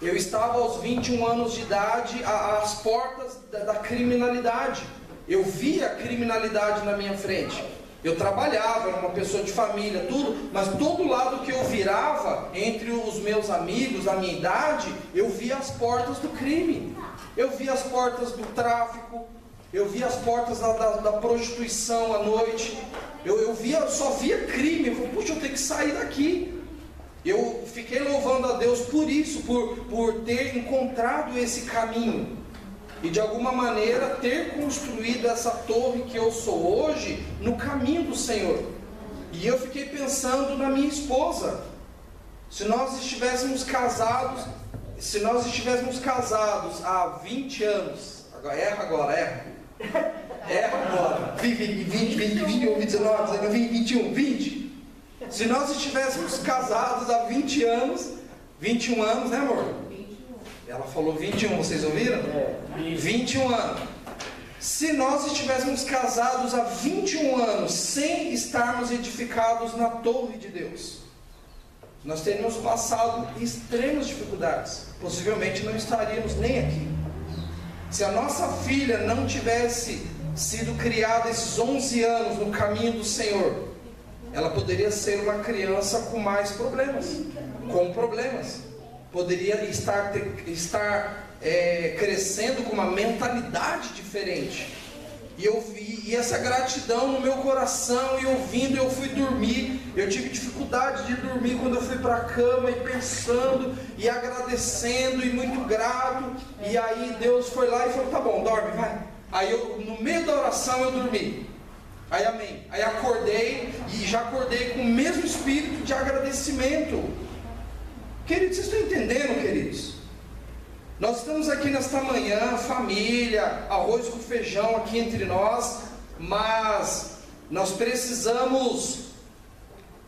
Eu estava aos 21 anos de idade às portas da, da criminalidade. Eu via a criminalidade na minha frente. Eu trabalhava, era uma pessoa de família, tudo, mas todo lado que eu virava, entre os meus amigos, a minha idade, eu via as portas do crime, eu via as portas do tráfico, eu via as portas da, da, da prostituição à noite, eu, eu via, só via crime, eu falei, puxa, eu tenho que sair daqui. Eu fiquei louvando a Deus por isso, por, por ter encontrado esse caminho e de alguma maneira ter construído essa torre que eu sou hoje no caminho do Senhor. E eu fiquei pensando na minha esposa. Se nós estivéssemos casados, se nós estivéssemos casados há 20 anos, agora erra agora, erra. Erra agora. 20, 20, 20, 21, 19, 20, 21, 20. Se nós estivéssemos casados há 20 anos, 21 anos, né amor? Ela falou 21, vocês ouviram? É. 21 anos. Se nós estivéssemos casados há 21 anos sem estarmos edificados na torre de Deus, nós teríamos passado extremas dificuldades. Possivelmente não estaríamos nem aqui. Se a nossa filha não tivesse sido criada esses 11 anos no caminho do Senhor, ela poderia ser uma criança com mais problemas, com problemas. Poderia estar, estar é, crescendo com uma mentalidade diferente. E eu vi e essa gratidão no meu coração e ouvindo, eu fui dormir. Eu tive dificuldade de dormir quando eu fui para a cama e pensando e agradecendo e muito grato. E aí Deus foi lá e falou: "Tá bom, dorme, vai". Aí eu no meio da oração eu dormi. Aí amém. Aí acordei e já acordei com o mesmo espírito de agradecimento. Queridos, vocês estão entendendo, queridos? Nós estamos aqui nesta manhã, família, arroz com feijão aqui entre nós, mas nós precisamos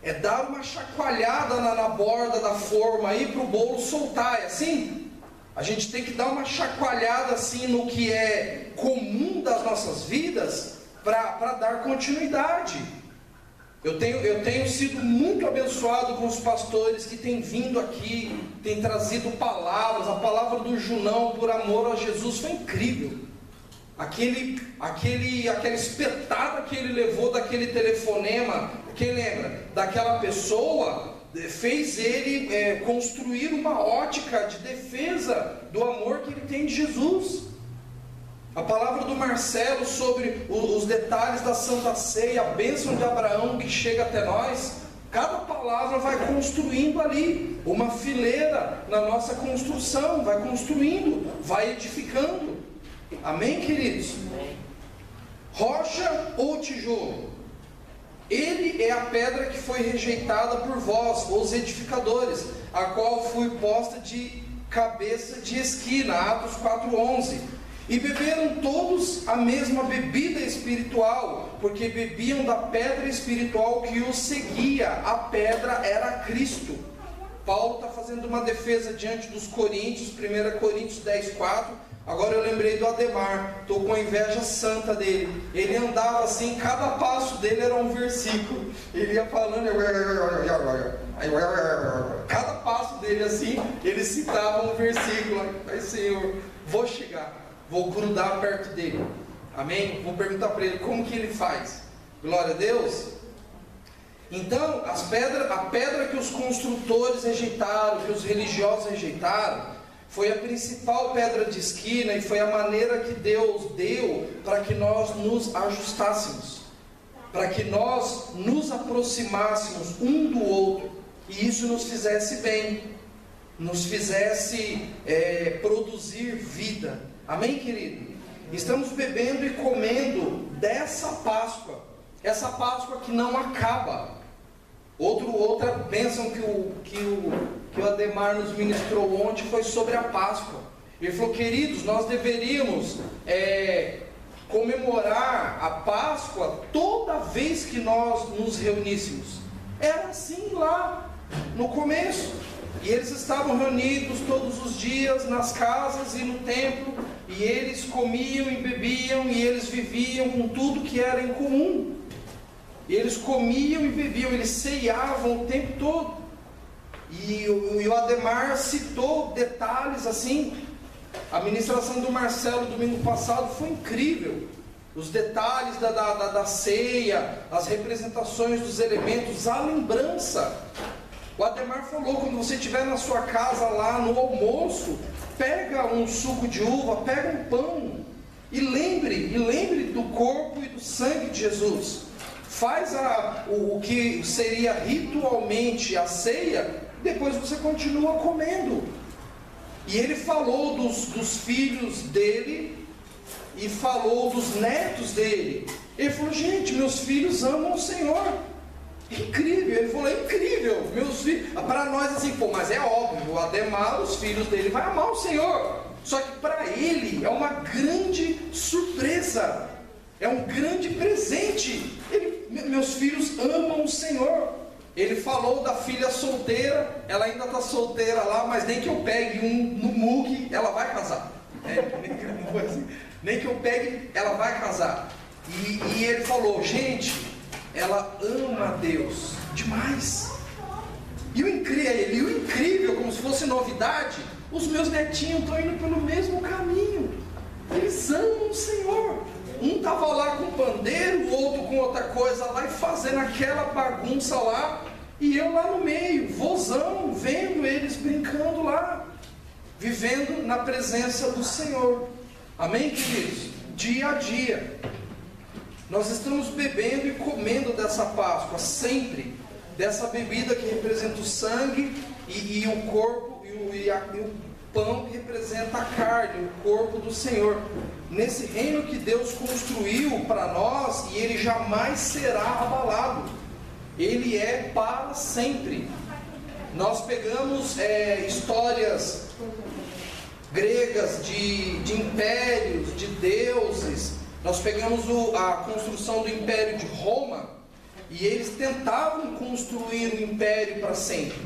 é dar uma chacoalhada na, na borda da forma aí para o bolo soltar, é assim? A gente tem que dar uma chacoalhada assim no que é comum das nossas vidas para dar continuidade. Eu tenho, eu tenho sido muito abençoado com os pastores que têm vindo aqui, têm trazido palavras. A palavra do Junão por amor a Jesus foi incrível. Aquele, aquele, aquela espetada que ele levou daquele telefonema, quem lembra? Daquela pessoa, eh, fez ele é, construir uma ótica de defesa do amor que ele tem de Jesus. A palavra do Marcelo sobre os detalhes da Santa Ceia, a bênção de Abraão que chega até nós, cada palavra vai construindo ali uma fileira na nossa construção, vai construindo, vai edificando. Amém, queridos? Rocha ou tijolo? Ele é a pedra que foi rejeitada por vós, os edificadores, a qual fui posta de cabeça de esquina. Atos 4:11. E beberam todos a mesma bebida espiritual, porque bebiam da pedra espiritual que os seguia. A pedra era Cristo. Paulo está fazendo uma defesa diante dos Coríntios, 1 Coríntios 10, 4. Agora eu lembrei do Ademar, estou com a inveja santa dele. Ele andava assim, cada passo dele era um versículo. Ele ia falando, cada passo dele assim, ele citava um versículo. Aí, Senhor, vou chegar vou grudar perto dele. Amém? Vou perguntar para ele como que ele faz. Glória a Deus. Então, as a pedra que os construtores rejeitaram, que os religiosos rejeitaram, foi a principal pedra de esquina e foi a maneira que Deus deu para que nós nos ajustássemos, para que nós nos aproximássemos um do outro e isso nos fizesse bem, nos fizesse é, produzir vida. Amém, querido? Estamos bebendo e comendo dessa Páscoa, essa Páscoa que não acaba. Outro, outra bênção que o, que, o, que o Ademar nos ministrou ontem foi sobre a Páscoa. Ele falou, queridos, nós deveríamos é, comemorar a Páscoa toda vez que nós nos reuníssemos. Era assim lá no começo. E eles estavam reunidos todos os dias nas casas e no templo, e eles comiam e bebiam, e eles viviam com tudo que era em comum. E eles comiam e bebiam, eles ceiavam o tempo todo. E o, e o Ademar citou detalhes assim. A ministração do Marcelo domingo passado foi incrível. Os detalhes da, da, da, da ceia, as representações dos elementos, a lembrança o Ademar falou, quando você estiver na sua casa lá no almoço, pega um suco de uva, pega um pão e lembre, e lembre do corpo e do sangue de Jesus. Faz a, o, o que seria ritualmente a ceia, depois você continua comendo. E ele falou dos, dos filhos dele e falou dos netos dele. Ele falou: gente, meus filhos amam o Senhor. Incrível, ele falou, incrível, meus filhos, para nós assim, pô, mas é óbvio, o Ademar, os filhos dele vai amar o Senhor, só que para ele é uma grande surpresa, é um grande presente, ele, meus filhos amam o Senhor, ele falou da filha solteira, ela ainda está solteira lá, mas nem que eu pegue um no MUG, ela vai casar, é, nem, que, nem que eu pegue, ela vai casar, e, e ele falou, gente, ela ama Deus demais. E o incrível, o incrível, como se fosse novidade, os meus netinhos estão indo pelo mesmo caminho. Eles amam o Senhor. um estava lá com pandeiro, o outro com outra coisa lá e fazendo aquela bagunça lá, e eu lá no meio, vozão, vendo eles brincando lá, vivendo na presença do Senhor. Amém, queridos? Dia a dia. Nós estamos bebendo e comendo dessa Páscoa, sempre, dessa bebida que representa o sangue e, e o corpo e o, e, a, e o pão que representa a carne, o corpo do Senhor. Nesse reino que Deus construiu para nós e ele jamais será abalado. Ele é para sempre. Nós pegamos é, histórias gregas de, de impérios, de deuses. Nós pegamos o, a construção do Império de Roma e eles tentavam construir um império para sempre.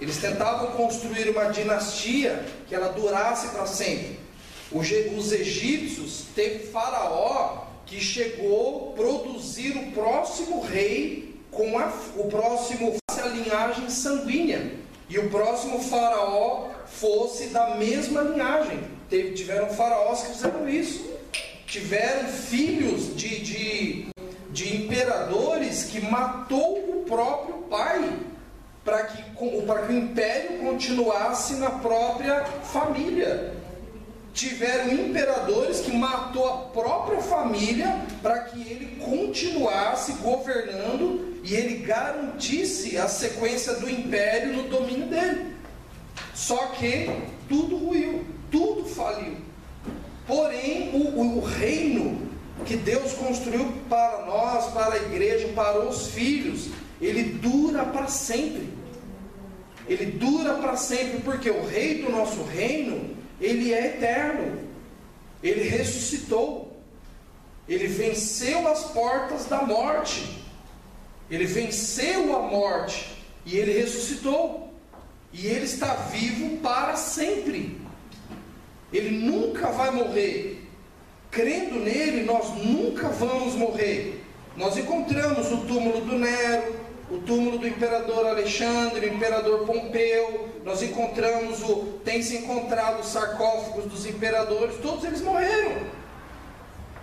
Eles tentavam construir uma dinastia que ela durasse para sempre. Os egípcios teve Faraó que chegou a produzir o próximo rei com a, o próximo a linhagem sanguínea. E o próximo faraó fosse da mesma linhagem. Teve, tiveram faraós que fizeram isso. Tiveram filhos de, de, de imperadores que matou o próprio pai para que, para que o império continuasse na própria família. Tiveram imperadores que matou a própria família para que ele continuasse governando e ele garantisse a sequência do império no domínio dele. Só que tudo ruiu, tudo faliu. Porém, o, o reino que Deus construiu para nós, para a igreja, para os filhos, ele dura para sempre ele dura para sempre, porque o rei do nosso reino, ele é eterno. Ele ressuscitou. Ele venceu as portas da morte. Ele venceu a morte e ele ressuscitou. E ele está vivo para sempre. Ele nunca vai morrer. Crendo nele, nós nunca vamos morrer. Nós encontramos o túmulo do Nero, o túmulo do imperador Alexandre, o imperador Pompeu, nós encontramos o. tem se encontrado os sarcófagos dos imperadores, todos eles morreram.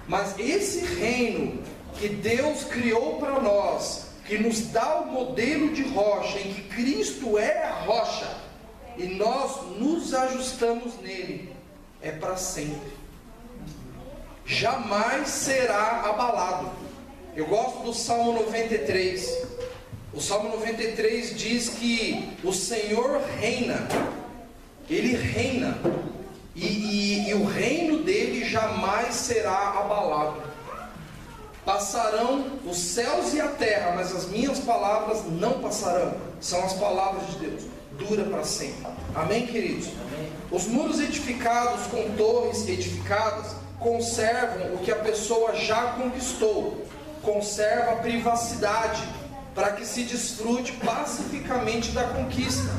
Mas esse reino que Deus criou para nós, que nos dá o modelo de rocha, em que Cristo é a rocha, e nós nos ajustamos nele, é para sempre. Jamais será abalado. Eu gosto do Salmo 93. O Salmo 93 diz que o Senhor reina, Ele reina, e, e, e o reino dele jamais será abalado. Passarão os céus e a terra, mas as minhas palavras não passarão. São as palavras de Deus, dura para sempre. Amém, queridos? Amém. Os muros edificados com torres edificadas conservam o que a pessoa já conquistou, conserva a privacidade para que se desfrute pacificamente da conquista.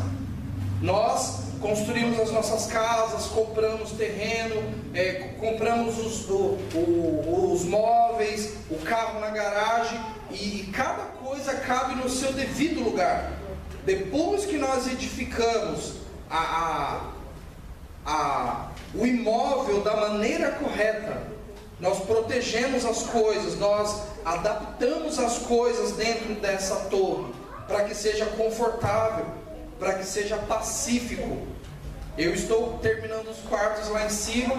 Nós construímos as nossas casas, compramos terreno, é, compramos os, o, o, os móveis, o carro na garagem e cada coisa cabe no seu devido lugar. Depois que nós edificamos a, a, a, o imóvel da maneira correta, nós protegemos as coisas, nós adaptamos as coisas dentro dessa torre para que seja confortável, para que seja pacífico. Eu estou terminando os quartos lá em cima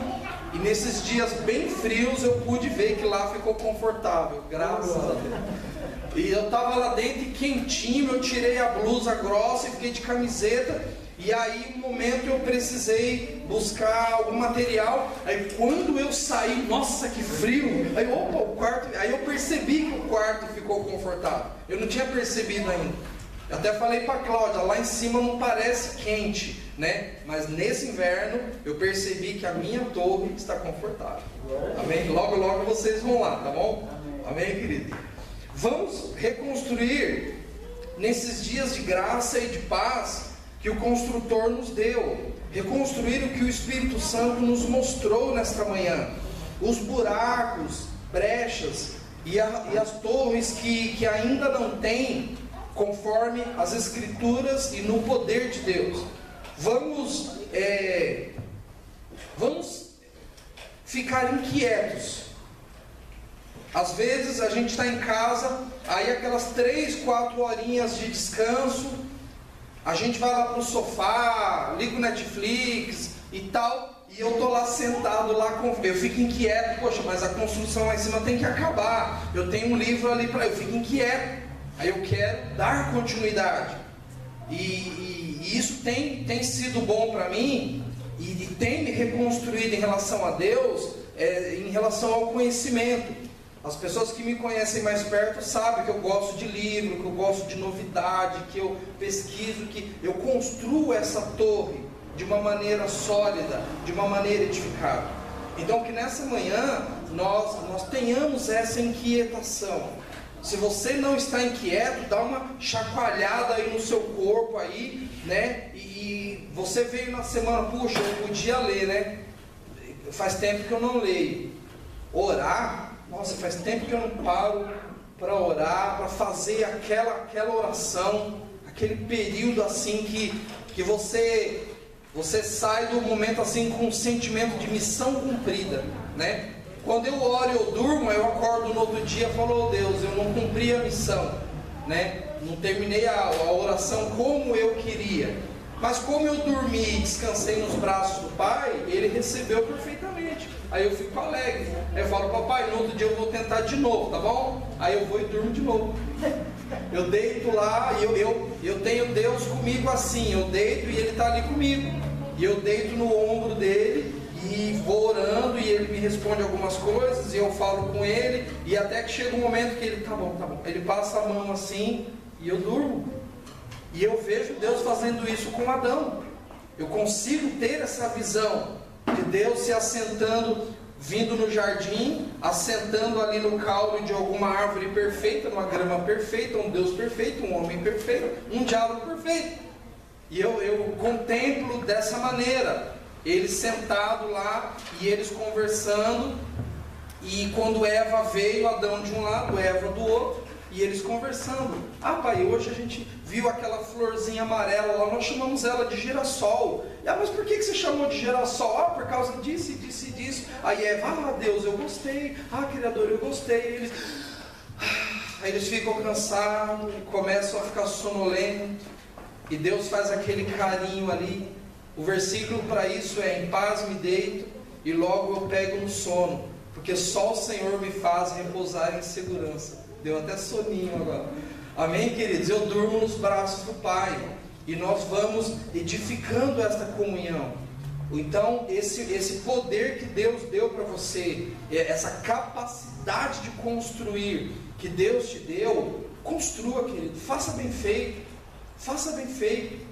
e nesses dias bem frios eu pude ver que lá ficou confortável, graças a Deus. E eu estava lá dentro e quentinho, eu tirei a blusa grossa e fiquei de camiseta e aí, no momento, eu precisei buscar algum material. Aí, quando eu saí, nossa, que frio! Aí, opa, o quarto. Aí, eu percebi que o quarto ficou confortável. Eu não tinha percebido ainda. Eu até falei para Cláudia, lá em cima não parece quente, né? Mas nesse inverno eu percebi que a minha torre está confortável. Amém? Logo, logo vocês vão lá, tá bom? Amém, querido? Vamos reconstruir nesses dias de graça e de paz que o construtor nos deu, reconstruir o que o Espírito Santo nos mostrou nesta manhã, os buracos, brechas e, a, e as torres que, que ainda não têm, conforme as Escrituras e no poder de Deus. Vamos, é, vamos ficar inquietos. Às vezes a gente está em casa, aí aquelas três, quatro horinhas de descanso, a gente vai lá pro sofá, liga o Netflix e tal, e eu tô lá sentado lá com, eu fico inquieto, poxa, mas a construção lá em cima tem que acabar. Eu tenho um livro ali para, eu fico inquieto. Aí eu quero dar continuidade. E, e, e isso tem, tem sido bom para mim e, e, tem me reconstruído em relação a Deus, é, em relação ao conhecimento. As pessoas que me conhecem mais perto sabem que eu gosto de livro, que eu gosto de novidade, que eu pesquiso, que eu construo essa torre de uma maneira sólida, de uma maneira edificada. Então que nessa manhã nós, nós tenhamos essa inquietação. Se você não está inquieto, dá uma chacoalhada aí no seu corpo aí, né? E, você veio na semana, puxa, eu podia ler, né? Faz tempo que eu não leio. Orar nossa, faz tempo que eu não paro para orar, para fazer aquela, aquela oração, aquele período assim que, que você você sai do momento assim com um sentimento de missão cumprida, né? Quando eu oro, eu durmo, eu acordo no outro dia e falo, oh Deus, eu não cumpri a missão, né? Não terminei a, a oração como eu queria. Mas como eu dormi e descansei nos braços do Pai, Ele recebeu perfeitamente. Aí eu fico alegre. Aí eu falo, papai, no outro dia eu vou tentar de novo, tá bom? Aí eu vou e durmo de novo. Eu deito lá e eu, eu, eu tenho Deus comigo assim. Eu deito e Ele está ali comigo. E eu deito no ombro dele e vou orando e ele me responde algumas coisas e eu falo com ele e até que chega um momento que ele tá bom, tá bom. Ele passa a mão assim e eu durmo. E eu vejo Deus fazendo isso com Adão. Eu consigo ter essa visão de Deus se assentando, vindo no jardim, assentando ali no caule de alguma árvore perfeita, numa grama perfeita, um Deus perfeito, um homem perfeito, um diálogo perfeito. E eu, eu contemplo dessa maneira, eles sentados lá e eles conversando. E quando Eva veio, Adão de um lado, Eva do outro, e eles conversando. Ah, pai, hoje a gente viu aquela florzinha amarela lá, nós chamamos ela de girassol. Ah, mas por que, você chamou de girassol? Ah, por causa disso, disso e disso. Aí Eva, ah, Deus, eu gostei. Ah, Criador, eu gostei. Eles, aí eles ficam cansados, começam a ficar sonolentos. E Deus faz aquele carinho ali. O versículo para isso é: Em paz me deito e logo eu pego no sono, porque só o Senhor me faz repousar em segurança. Deu até soninho agora. Amém, queridos? Eu durmo nos braços do Pai. E nós vamos edificando esta comunhão. Então, esse, esse poder que Deus deu para você, é, essa capacidade de construir que Deus te deu, construa, querido. Faça bem feito. Faça bem feito.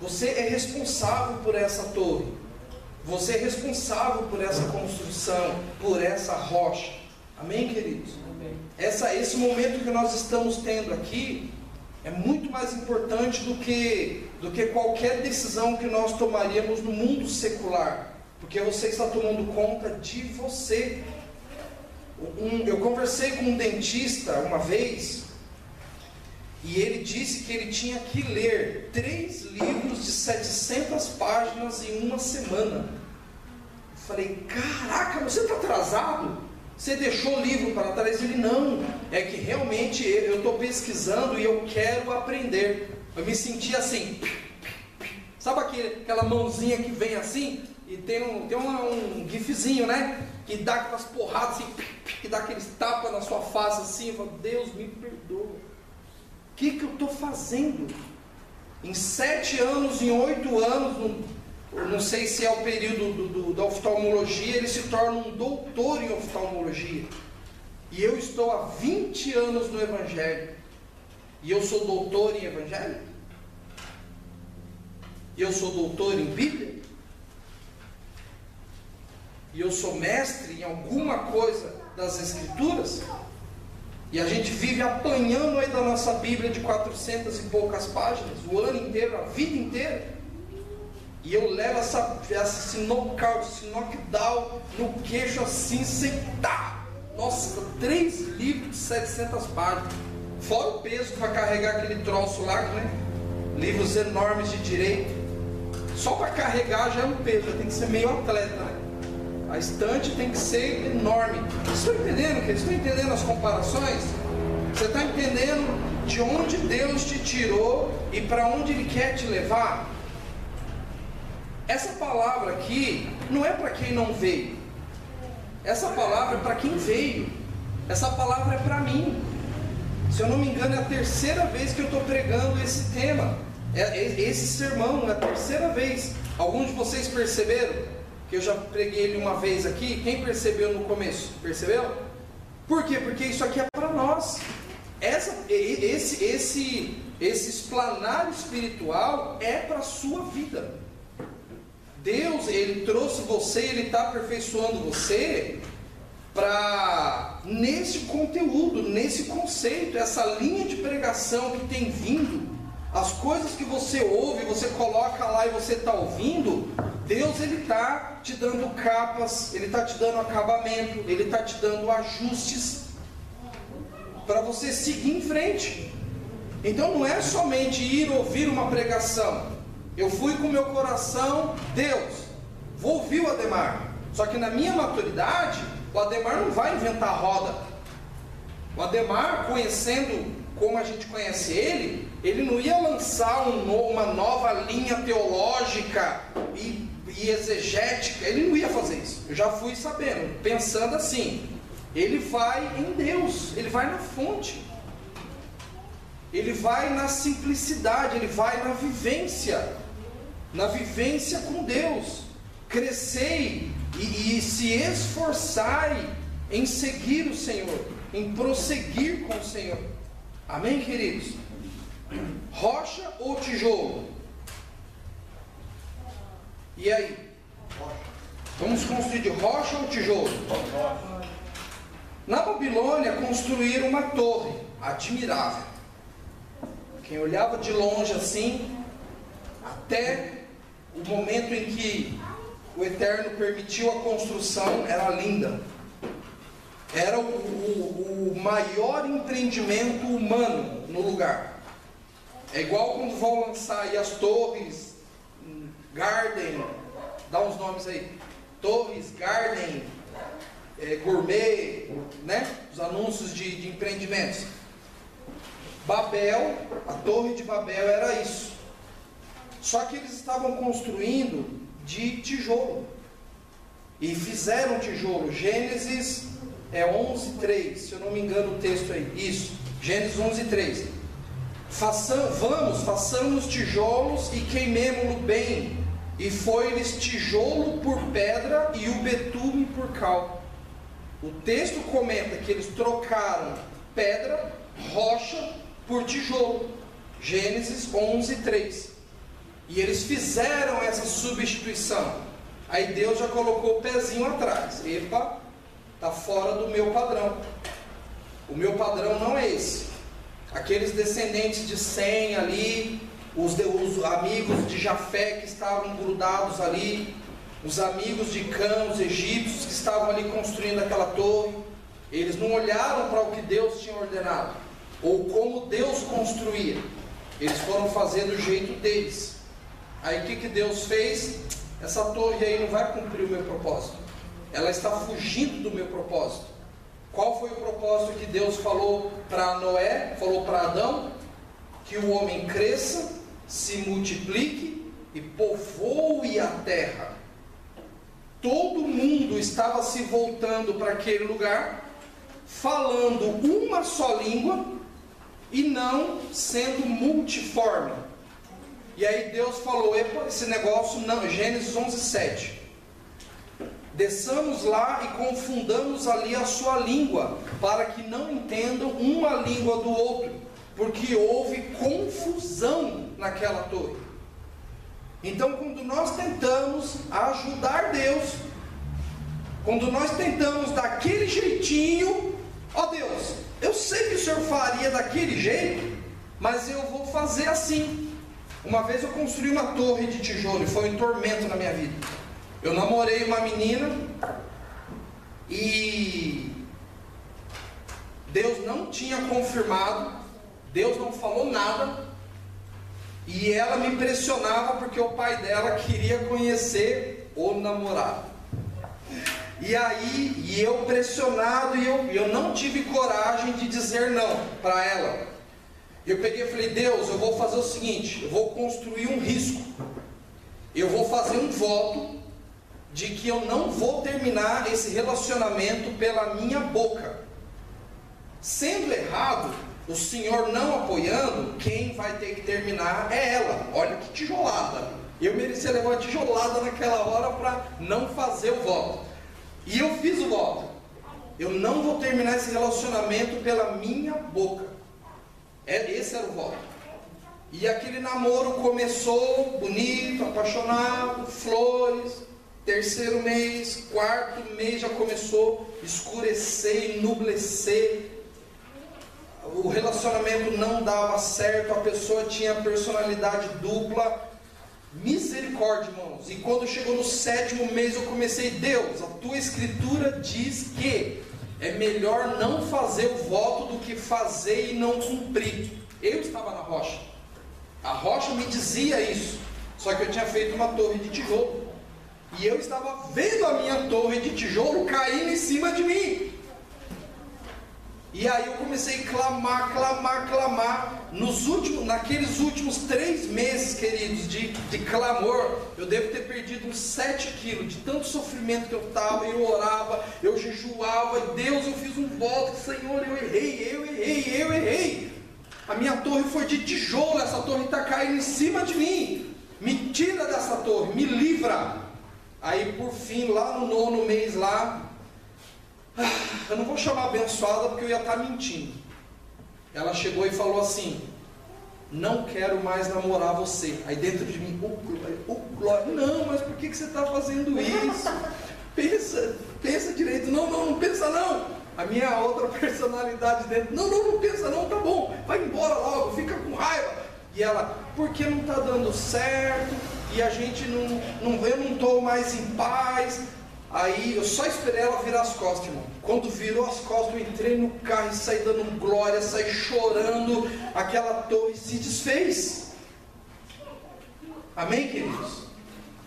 Você é responsável por essa torre. Você é responsável por essa construção, por essa rocha. Amém, queridos? essa, esse momento que nós estamos tendo aqui é muito mais importante do que, do que qualquer decisão que nós tomaríamos no mundo secular, porque você está tomando conta de você. Um, eu conversei com um dentista uma vez e ele disse que ele tinha que ler três livros de 700 páginas em uma semana. Eu falei: Caraca, você está atrasado? Você deixou o livro para trás? Ele não. É que realmente eu estou pesquisando e eu quero aprender. Eu me senti assim. Sabe aquele, aquela mãozinha que vem assim? E tem um, tem uma, um gifzinho, né? Que dá aquelas porradas assim, que dá aqueles tapas na sua face assim. Falo, Deus me perdoa. O que, que eu estou fazendo? Em sete anos, em oito anos, não sei se é o período do, do, da oftalmologia, ele se torna um doutor em oftalmologia. E eu estou há 20 anos no Evangelho. E eu sou doutor em Evangelho? E eu sou doutor em Bíblia? E eu sou mestre em alguma coisa das Escrituras? E a gente vive apanhando aí da nossa Bíblia de 400 e poucas páginas, o ano inteiro, a vida inteira. E eu levo essa, esse knockout, esse knockdown no queixo assim, sem. Nossa, três livros de 700 páginas. Fora o peso para carregar aquele troço lá, né? Livros enormes de direito. Só para carregar já é um peso, tem que ser meio atleta, né? A estante tem que ser enorme. Vocês estão entendendo? Vocês estão entendendo as comparações? Você está entendendo de onde Deus te tirou e para onde Ele quer te levar? Essa palavra aqui não é para quem não veio. Essa palavra é para quem veio. Essa palavra é para mim. Se eu não me engano, é a terceira vez que eu estou pregando esse tema. É, é, esse sermão, é a terceira vez. Alguns de vocês perceberam que eu já preguei ele uma vez aqui? Quem percebeu no começo? Percebeu? Por quê? Porque isso aqui é para nós. Essa, esse, esse, esse esplanar espiritual é para a sua vida. Deus, Ele trouxe você, Ele está aperfeiçoando você para nesse conteúdo, nesse conceito, essa linha de pregação que tem vindo, as coisas que você ouve, você coloca lá e você está ouvindo, Deus ele está te dando capas, ele está te dando acabamento, ele está te dando ajustes para você seguir em frente. Então não é somente ir ouvir uma pregação. Eu fui com meu coração, Deus, vou ouvir o Ademar. Só que na minha maturidade, o Ademar não vai inventar roda. O Ademar, conhecendo como a gente conhece ele, ele não ia lançar um, uma nova linha teológica e, e exegética, ele não ia fazer isso. Eu já fui sabendo, pensando assim. Ele vai em Deus, ele vai na fonte, ele vai na simplicidade, ele vai na vivência, na vivência com Deus. Crescei e, e se esforçai em seguir o Senhor, em prosseguir com o Senhor. Amém, queridos? Rocha ou tijolo? E aí? Vamos construir de rocha ou tijolo? Na Babilônia construíram uma torre admirável. Quem olhava de longe assim, até o momento em que o Eterno permitiu a construção, era linda. Era o, o, o maior empreendimento humano no lugar. É igual quando vão lançar aí as torres, Garden, dá uns nomes aí. Torres, Garden, é, Gourmet, né? Os anúncios de, de empreendimentos. Babel, a torre de Babel era isso. Só que eles estavam construindo de tijolo. E fizeram tijolo. Gênesis é 11:3, se eu não me engano o texto aí. Isso. Gênesis 11:3. Façam, vamos, façamos tijolos e queimemo-lo bem. E foi-lhes tijolo por pedra e o betume por cal. O texto comenta que eles trocaram pedra, rocha por tijolo. Gênesis 11:3. E eles fizeram essa substituição. Aí Deus já colocou o pezinho atrás. Epa, está fora do meu padrão. O meu padrão não é esse. Aqueles descendentes de Sem ali, os, os amigos de Jafé que estavam grudados ali, os amigos de Cã, os egípcios que estavam ali construindo aquela torre, eles não olharam para o que Deus tinha ordenado, ou como Deus construía, eles foram fazer do jeito deles. Aí o que, que Deus fez? Essa torre aí não vai cumprir o meu propósito. Ela está fugindo do meu propósito. Qual foi o propósito que Deus falou para Noé, falou para Adão? Que o homem cresça, se multiplique e povoe a terra. Todo mundo estava se voltando para aquele lugar, falando uma só língua e não sendo multiforme. E aí Deus falou: Epa, esse negócio não, Gênesis 11, 7. Desçamos lá e confundamos ali a sua língua, para que não entendam uma língua do outro, porque houve confusão naquela torre. Então, quando nós tentamos ajudar Deus, quando nós tentamos daquele jeitinho, ó Deus, eu sei que o Senhor faria daquele jeito, mas eu vou fazer assim. Uma vez eu construí uma torre de tijolo e foi um tormento na minha vida. Eu namorei uma menina e Deus não tinha confirmado, Deus não falou nada, e ela me impressionava porque o pai dela queria conhecer o namorado. E aí, e eu pressionado, e eu, eu não tive coragem de dizer não para ela. Eu peguei e falei, Deus, eu vou fazer o seguinte, eu vou construir um risco. Eu vou fazer um voto de que eu não vou terminar esse relacionamento pela minha boca. Sendo errado, o Senhor não apoiando, quem vai ter que terminar é ela. Olha que tijolada. Eu merecia levar uma tijolada naquela hora para não fazer o voto. E eu fiz o voto. Eu não vou terminar esse relacionamento pela minha boca. É, esse era o voto. E aquele namoro começou bonito, apaixonado, flores. Terceiro mês, quarto mês já começou escurecer, enublecer o relacionamento não dava certo, a pessoa tinha personalidade dupla. Misericórdia, irmãos. E quando chegou no sétimo mês, eu comecei, Deus, a tua escritura diz que é melhor não fazer o voto do que fazer e não cumprir. Eu estava na rocha. A rocha me dizia isso. Só que eu tinha feito uma torre de tijolo. E eu estava vendo a minha torre de tijolo caindo em cima de mim. E aí eu comecei a clamar, clamar, clamar. Nos últimos, naqueles últimos três meses, queridos, de, de clamor, eu devo ter perdido uns 7 quilos, de tanto sofrimento que eu estava, eu orava, eu jejuava, Deus, eu fiz um voto, Senhor, eu errei, eu errei, eu errei. A minha torre foi de tijolo, essa torre está caindo em cima de mim. Me tira dessa torre, me livra. Aí por fim, lá no nono mês lá, eu não vou chamar abençoada porque eu ia estar mentindo. Ela chegou e falou assim: Não quero mais namorar você. Aí dentro de mim, oh oh não, mas por que, que você está fazendo isso? Pensa, pensa direito. Não, não, não pensa não. A minha outra personalidade dentro, não, não, não pensa não, tá bom, vai embora logo, fica com raiva. E ela, porque não está dando certo, e a gente não, não eu não estou mais em paz, Aí eu só esperei ela virar as costas, irmão. Quando virou as costas, eu entrei no carro e saí dando glória, saí chorando. Aquela torre se desfez. Amém, queridos?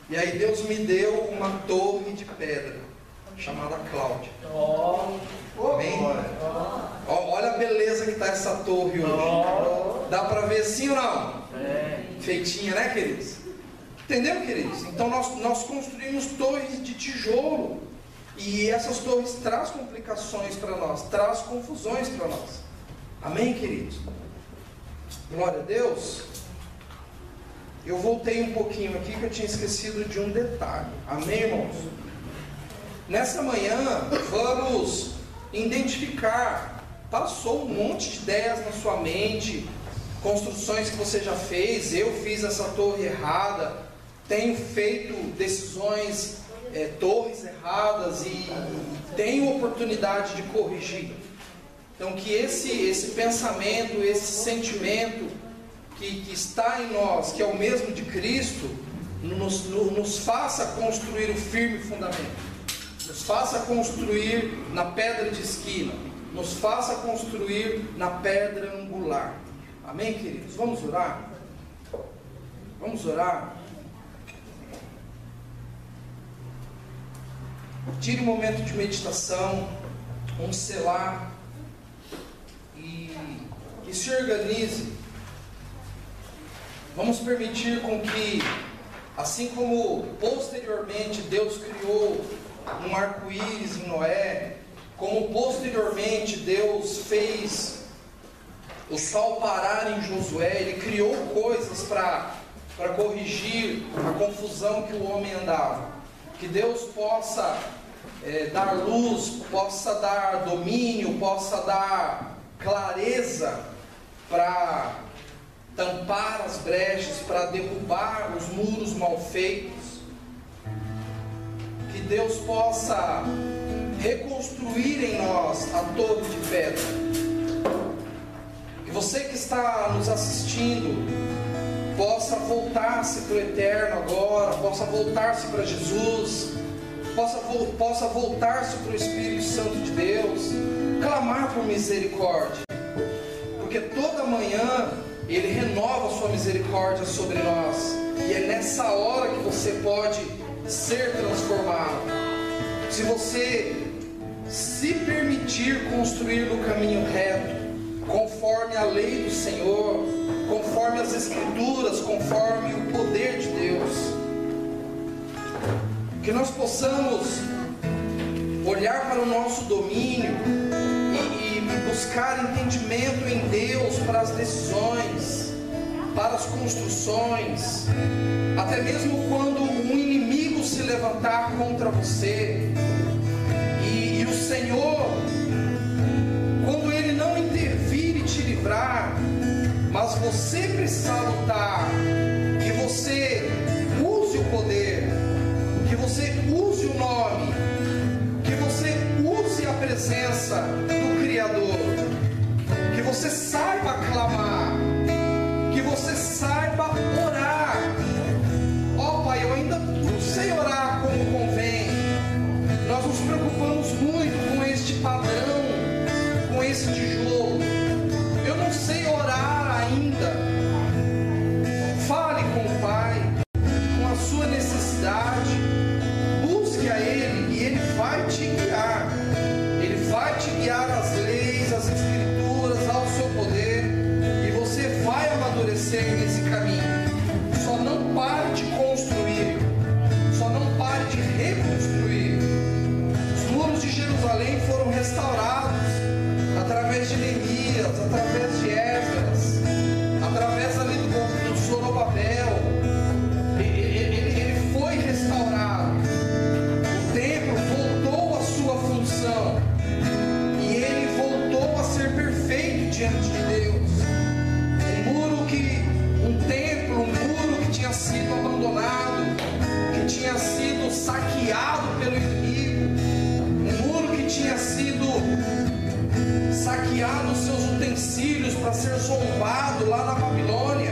E aí Deus me deu uma torre de pedra, chamada Cláudia. Amém? olha a beleza que está essa torre hoje. Dá para ver sim ou não? Feitinha, né, queridos? Entendeu, queridos? Então nós, nós construímos torres de tijolo. E essas torres traz complicações para nós, traz confusões para nós. Amém, queridos? Glória a Deus. Eu voltei um pouquinho aqui que eu tinha esquecido de um detalhe. Amém, irmãos? Nessa manhã, vamos identificar. Passou um monte de ideias na sua mente, construções que você já fez. Eu fiz essa torre errada tenho feito decisões, é, torres erradas e tenho oportunidade de corrigir. Então, que esse, esse pensamento, esse sentimento que, que está em nós, que é o mesmo de Cristo, nos, nos faça construir o firme fundamento, nos faça construir na pedra de esquina, nos faça construir na pedra angular. Amém, queridos? Vamos orar? Vamos orar? Tire um momento de meditação, um selar e, e se organize. Vamos permitir com que, assim como posteriormente Deus criou um arco-íris em Noé, como posteriormente Deus fez o sol parar em Josué, ele criou coisas para corrigir a confusão que o homem andava que Deus possa é, dar luz, possa dar domínio, possa dar clareza para tampar as brechas, para derrubar os muros mal feitos. Que Deus possa reconstruir em nós a torre de pedra. Que você que está nos assistindo, possa voltar-se para o eterno agora, possa voltar-se para Jesus, possa, possa voltar-se para o Espírito Santo de Deus, clamar por misericórdia, porque toda manhã Ele renova Sua misericórdia sobre nós, e é nessa hora que você pode ser transformado. Se você se permitir construir no caminho reto, conforme a lei do Senhor, conforme as Escrituras, conforme o poder de Deus. Que nós possamos olhar para o nosso domínio e, e buscar entendimento em Deus para as decisões, para as construções, até mesmo quando um inimigo se levantar contra você e, e o Senhor você precisa lutar, que você use o poder, que você use o nome, que você use a presença do Criador, que você saiba clamar, que você saiba orar. Ó oh, Pai, eu ainda não sei orar como convém. Nós nos preocupamos muito com este padrão, com este justo enviado os seus utensílios para ser zombado lá na Babilônia.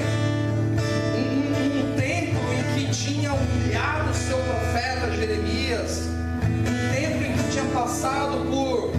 Um, templo em que tinha humilhado o seu profeta Jeremias. Um templo em que tinha passado por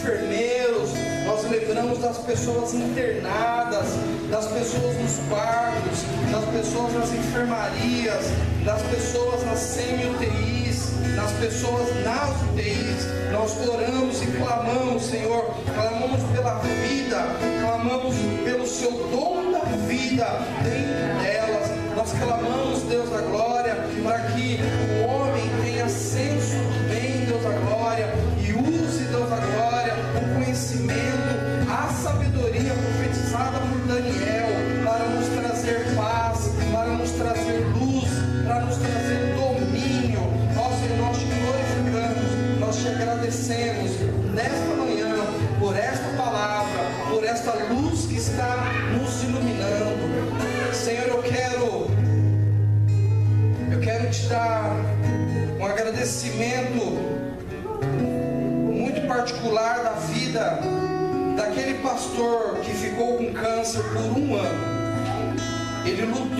enfermeiros, nós lembramos das pessoas internadas, das pessoas nos quartos, das pessoas nas enfermarias, das pessoas nas semi-UTIs, das pessoas nas UTIs. Nós oramos e clamamos, Senhor, clamamos pela vida, clamamos pelo seu dom da vida dentro delas. Nós clamamos, Deus da glória, para que o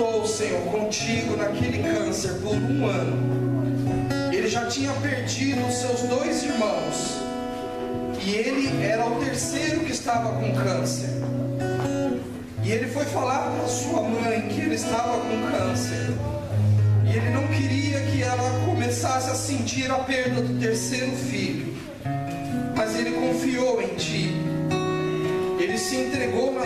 lutou, Senhor, contigo naquele câncer por um ano. Ele já tinha perdido os seus dois irmãos. E ele era o terceiro que estava com câncer. E ele foi falar para sua mãe que ele estava com câncer. E ele não queria que ela começasse a sentir a perda do terceiro filho. Mas ele confiou em ti. Ele se entregou na